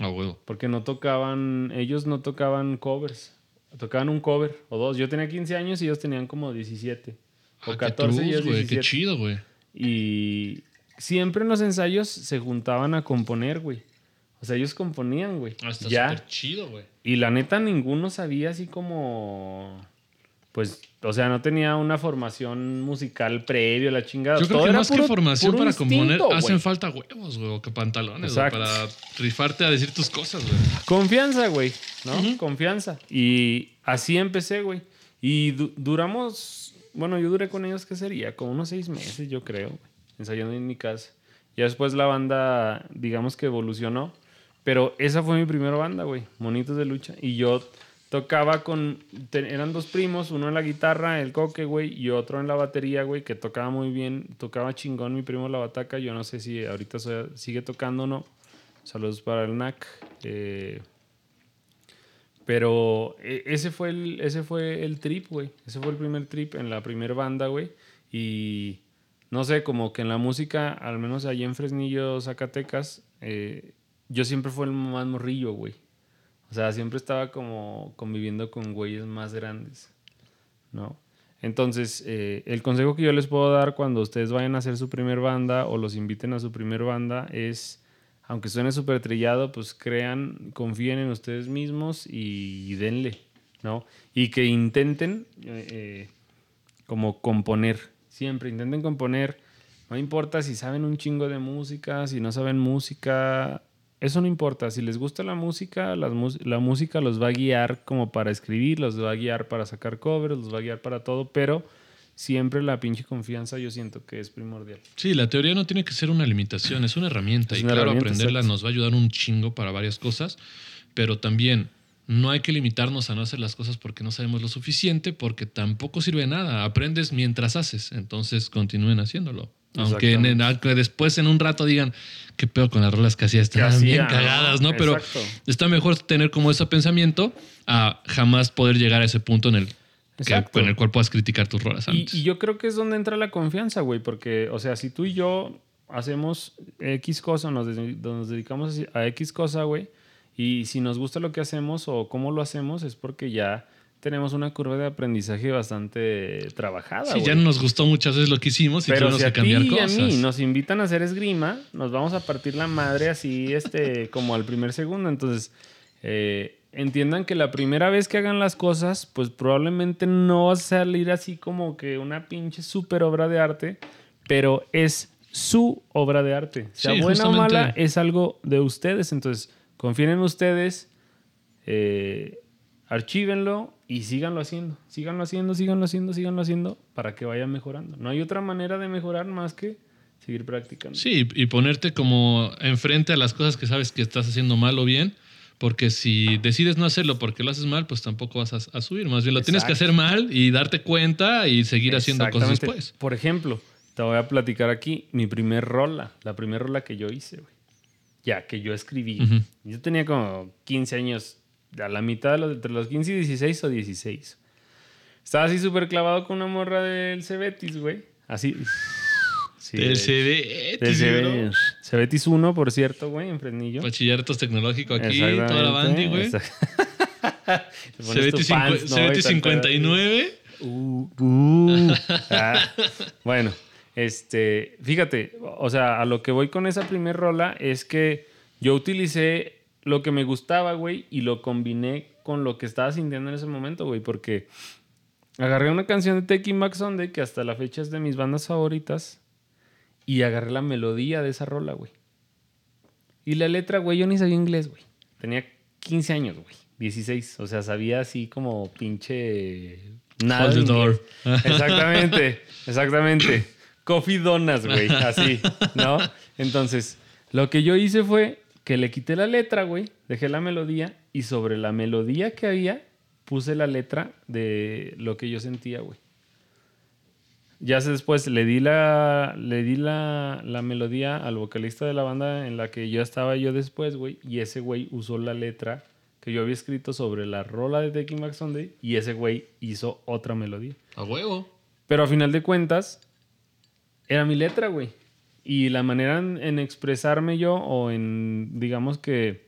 Ah, huevo. Porque no tocaban, ellos no tocaban covers. Tocaban un cover o dos. Yo tenía 15 años y ellos tenían como 17. O Ah, qué 14 y trus, ellos güey. 17. Qué chido, güey. Y siempre en los ensayos se juntaban a componer, güey. O sea, ellos componían, güey. Ah, está ya. súper chido, güey. Y la neta, ninguno sabía así como. Pues, o sea, no tenía una formación musical previo, la chingada. Yo creo Todo que era más que formación para componer, hacen falta huevos, güey, o que pantalones, güey, para rifarte a decir tus cosas, güey. Confianza, güey, ¿no? Confianza. Y así empecé, güey. Y du- duramos, bueno, yo duré con ellos, ¿qué sería? Como unos seis meses, yo creo, güey, ensayando en mi casa. Ya después la banda, digamos que evolucionó. Pero esa fue mi primera banda, güey, Monitos de Lucha. Y yo tocaba con, eran dos primos, uno en la guitarra, el coque, güey, y otro en la batería, güey, que tocaba muy bien, tocaba chingón mi primo la bataca. Yo no sé si ahorita sigue tocando o no. Saludos para el NAC. Eh, pero e- ese fue el, ese fue el trip, güey. Ese fue el primer trip en la primera banda, güey. Y no sé, como que en la música, al menos allí en Fresnillo, Zacatecas, eh, yo siempre fue el más morrillo, güey. O sea, siempre estaba como conviviendo con güeyes más grandes, ¿no? Entonces, eh, el consejo que yo les puedo dar cuando ustedes vayan a hacer su primer banda o los inviten a su primer banda es, aunque suene súper trillado, pues crean, confíen en ustedes mismos y, denle, ¿no? Y que intenten eh, eh, como componer, siempre intenten componer, no importa si saben un chingo de música, si no saben música, eso no importa, si les gusta la música, las la música los va a guiar como para escribir, los va a guiar para sacar covers, los va a guiar para todo, pero siempre la pinche confianza yo siento que es primordial. Sí, la teoría no tiene que ser una limitación, es una herramienta. Es y claro, herramienta, aprenderla exacto. nos va a ayudar un chingo para varias cosas, pero también no hay que limitarnos a no hacer las cosas porque no sabemos lo suficiente, porque tampoco sirve de nada. Aprendes mientras haces, entonces continúen haciéndolo. Aunque, en- en- aunque después en un rato digan, qué pedo con las rolas que hacía, están hacía, bien cagadas, ¿no? Pero Exacto. está mejor tener como ese pensamiento a jamás poder llegar a ese punto en el, que, en el cual puedas criticar tus rolas antes. y yo creo que es donde entra la confianza, güey, porque, o sea, si tú y yo hacemos X cosa, nos, nos dedicamos a X cosa, güey, y si nos gusta lo que hacemos o cómo lo hacemos, es porque ya tenemos una curva de aprendizaje bastante trabajada, Sí, güey. ya nos gustó muchas veces lo que hicimos y Pero tuvimos si a que cambiar ti y cosas. a mí nos invitan a hacer esgrima, nos vamos a partir la madre así, este, como al primer segundo. Entonces, eh, entiendan que la primera vez que hagan las cosas, pues probablemente no va a salir así como que una pinche super obra de arte, pero es su obra de arte. Sea Sí, buena o mala, es algo de ustedes. Entonces, confíen en ustedes, eh, archívenlo y síganlo haciendo. Síganlo haciendo, síganlo haciendo, síganlo haciendo para que vaya mejorando. No hay otra manera de mejorar más que seguir practicando. Sí, y ponerte como enfrente a las cosas que sabes que estás haciendo mal o bien Porque si decides no hacerlo porque lo haces mal, pues tampoco vas a, a subir. Más bien lo tienes que hacer mal y darte cuenta y seguir haciendo cosas después. Por ejemplo, te voy a platicar aquí mi primer rola, la primera rola que yo hice, güey. Ya, que yo escribí. Yo tenía como 15 años, a la mitad de los, entre los 15 y 16 o 16. Estaba así súper clavado con una morra del Cebetis, güey. Así. Sí, Del de- Cebetis, del bro. Cebetis. Cebetis 1, por cierto, güey, en Fresnillo. Bachilleratos tecnológico aquí, toda la banda, güey. Cebetis pants, ¿no? Cebetis Y tal, tal. 59. Uh, uh. Ah, bueno, este, fíjate, o sea, a lo que voy con esa primer rola es que yo utilicé lo que me gustaba, güey, y lo combiné con lo que estaba sintiendo en ese momento, güey, porque agarré una canción de Teki Max Sunday que hasta la fecha es de mis bandas favoritas y agarré la melodía de esa rola, güey. Y la letra, güey, yo ni sabía inglés, güey. Tenía 15 años, güey. 16. O sea, sabía así como pinche... Nada. Door. Exactamente, exactamente. Coffee donuts, güey. Así, ¿no? Entonces, lo que yo hice fue que le quité la letra, güey. Dejé la melodía y sobre la melodía que había puse la letra de lo que yo sentía, güey. Ya sé después le di la le di la, la melodía al vocalista de la banda en la que yo estaba yo después, güey, y ese güey usó la letra que yo había escrito sobre la rola de Taking Back Sunday y ese güey hizo otra melodía. A huevo. Pero a final de cuentas era mi letra, güey. Y la manera en, expresarme yo o en digamos que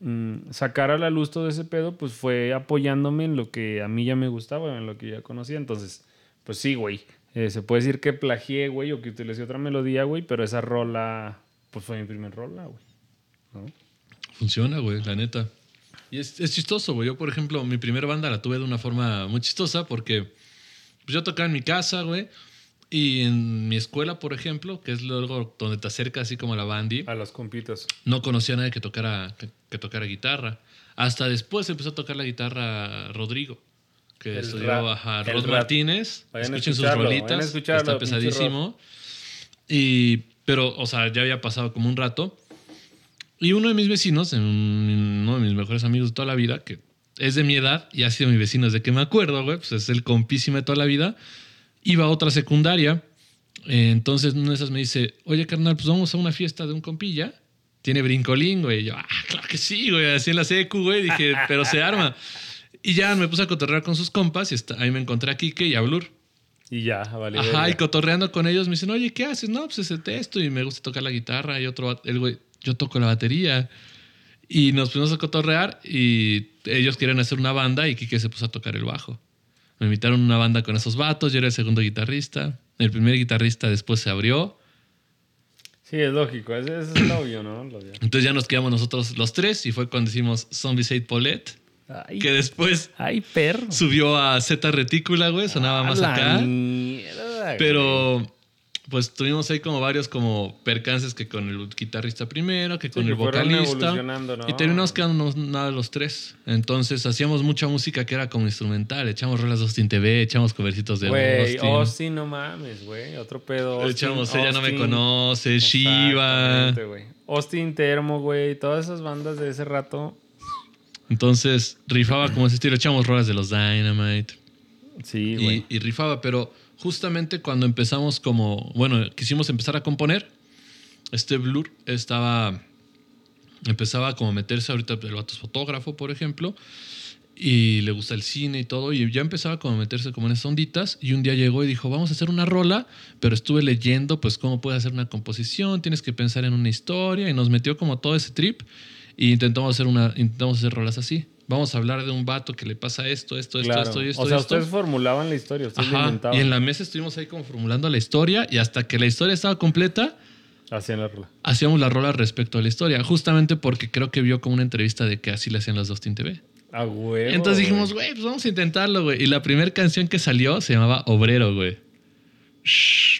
mm, sacar a la luz todo ese pedo, pues fue apoyándome en lo que a mí ya me gustaba, en lo que ya conocía. Entonces, pues sí, güey. Eh, se puede decir que plagié, güey, o que utilicé otra melodía, güey, pero esa rola, pues fue mi primer rola, güey. ¿no? Funciona, güey, la neta. Y es, es chistoso, güey. Yo, por ejemplo, mi primera banda la tuve de una forma muy chistosa porque pues, yo tocaba en mi casa, güey. Y en mi escuela, por ejemplo, que es luego donde te acercas así como a la bandy, A los compitos. no conocía a nadie que tocara, que, que tocara guitarra. Hasta después empezó a tocar la guitarra Rodrigo, que El estudió rap, a Rod. Martínez. Escuchen sus rolitas. está pesadísimo. Y, pero, o sea, ya había pasado como un rato. Y uno de mis vecinos, uno de mis mejores amigos de toda la vida, que es de mi edad y ha sido mi vecino desde que me acuerdo, güey, pues es el compísimo de toda la vida, iba a otra secundaria. Eh, entonces, una de esas me dice, oye, carnal, pues vamos a una fiesta de un compilla. Tiene brincolín, güey. Y yo, ah, claro que sí, güey. Así en la secu, güey. Dije, pero se arma. Y ya me puse a cotorrear con sus compas y ahí me encontré a Kike y a Blur. Y ya, vale. Ajá, verga. y cotorreando con ellos me dicen, oye, ¿qué haces? No, pues ese texto y me gusta tocar la guitarra y otro, el güey, yo toco la batería. Y nos pusimos a cotorrear y ellos quieren hacer una banda y Kike se puso a tocar el bajo. Me invitaron a una banda con esos vatos, yo era el segundo guitarrista. El primer guitarrista después se abrió. Sí, es lógico. Es lo obvio, ¿no? Lo obvio. Entonces ya nos quedamos nosotros los tres y fue cuando hicimos Zombie Said Paulette, Ay, que después ay, perro. subió a Z Retícula, güey, sonaba más la acá. mierda, güey. Pero pues tuvimos ahí como varios como percances que con el guitarrista primero, que con el vocalista. Y terminamos quedándonos nada los tres. Entonces hacíamos mucha música que era como instrumental. Echamos rolas de Austin TV, echamos covercitos de Güey, Austin. Austin, no mames, güey. Otro pedo. Austin, echamos Ella no me conoce, Shiva. Güey. Austin, Termo, güey. Todas esas bandas de ese rato. Entonces rifaba como ese estilo. Echamos rolas de los Dynamite. Sí, güey. y, y rifaba, pero justamente cuando empezamos como, bueno, quisimos empezar a componer, este Blur estaba, empezaba como a meterse, ahorita el vato es fotógrafo, por ejemplo, y le gusta el cine y todo, y ya empezaba como a meterse como en esas onditas, y un día llegó y dijo, vamos a hacer una rola, pero estuve leyendo, pues, cómo puedes hacer una composición, tienes que pensar en una historia, y nos metió como todo ese trip, y intentamos hacer, una, intentamos hacer rolas así. Vamos a hablar de un vato que le pasa esto, esto, esto, Claro. esto y esto. o sea, esto. ustedes formulaban la historia, ustedes Ajá, inventaban. y en la mesa estuvimos ahí como formulando la historia y hasta que la historia estaba completa, Hacían la rola. hacíamos la rola respecto a la historia, justamente porque creo que vio como una entrevista de que así le hacían los dos TV. A huevo. Entonces dijimos, güey. güey, pues vamos a intentarlo, güey. Y la primera canción que salió se llamaba Obrero, güey.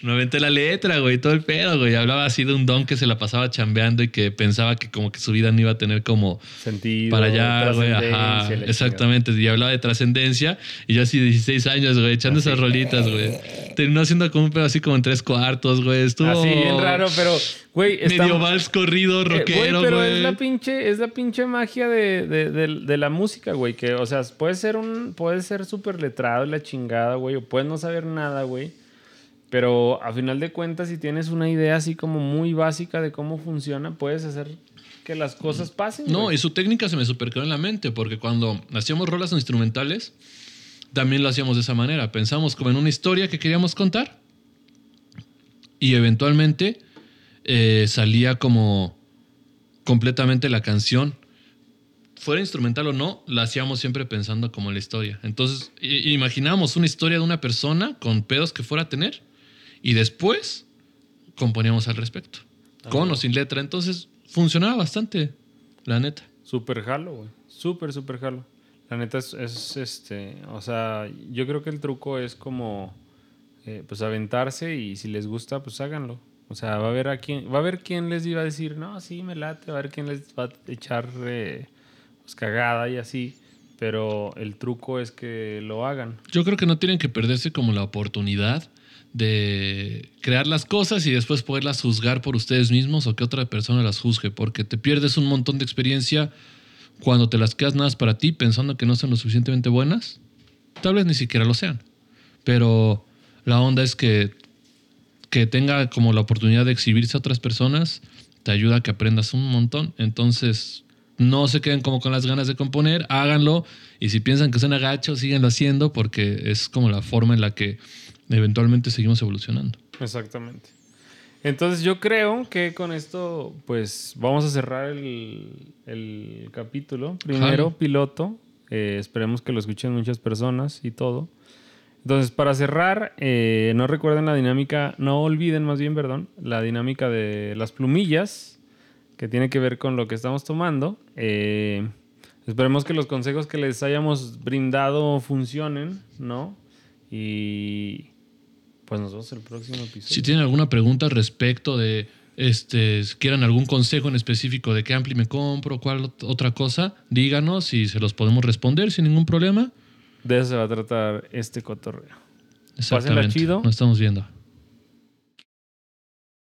Me aventé la letra, güey, todo el pedo, güey. Hablaba así de un don que se la pasaba chambeando y que pensaba que como que su vida no iba a tener como Sentido. para allá, güey, ajá. Exactamente, y hablaba de trascendencia y yo así de 16 años, güey, echando esas rolitas, güey. Terminó haciendo como un pedo así como en tres cuartos, güey. Estuvo. Así bien raro, pero, güey, está- medio vals corrido, Eh, güey, rockero, pero güey. es la pinche, es la pinche magia de, de- de- de la música, güey. Que, o sea, puede ser un, puede ser súper letrado y la chingada, güey. O puedes no saber nada, güey. Pero a final de cuentas, si tienes una idea así como muy básica de cómo funciona, puedes hacer que las cosas pasen. No, güey. y su técnica se me super quedó en la mente, porque cuando hacíamos rolas instrumentales, también lo hacíamos de esa manera. Pensamos como en una historia que queríamos contar y eventualmente eh, salía como completamente la canción. Fuera instrumental o no, la hacíamos siempre pensando como en la historia. Entonces, i- imaginábamos una historia de una persona con pedos que fuera a tener y después componíamos al respecto. Con o sin letra. Entonces, funcionaba bastante, la neta. Súper jalo, güey. Súper, súper jalo. La neta es, es, este, o sea, yo creo que el truco es como, eh, pues aventarse y si les gusta, pues háganlo. O sea, va a haber a quién, va a haber quién les iba a decir, no, sí, me late, va a haber quién les va a echar eh, pues, cagada y así. Pero el truco es que lo hagan. Yo creo que no tienen que perderse como la oportunidad de crear las cosas y después poderlas juzgar por ustedes mismos o que otra persona las juzgue, porque te pierdes un montón de experiencia cuando te las quedas nada para ti pensando que no son lo suficientemente buenas. Tal vez ni siquiera lo sean. Pero la onda es que que tenga como la oportunidad de exhibirse a otras personas te ayuda a que aprendas un montón. Entonces, no se queden como con las ganas de componer, háganlo. Y si piensan que suena gacho, síganlo haciendo porque es como la forma en la que eventualmente seguimos evolucionando. Exactamente. Entonces yo creo que con esto, pues vamos a cerrar el, el capítulo. Primero, piloto. Eh, esperemos que lo escuchen muchas personas y todo. Entonces, para cerrar, eh, no recuerden la dinámica, no olviden más bien, perdón, la dinámica de las plumillas, que tiene que ver con lo que estamos tomando. Eh, esperemos que los consejos que les hayamos brindado funcionen, ¿no? Y pues nos vemos el próximo episodio. Si tienen alguna pregunta al respecto de, este, si quieran algún consejo en específico de qué ampli me compro, cuál ot- otra cosa, díganos y se los podemos responder sin ningún problema. De eso se va a tratar este cotorreo. Exactamente. chido. Nos estamos viendo.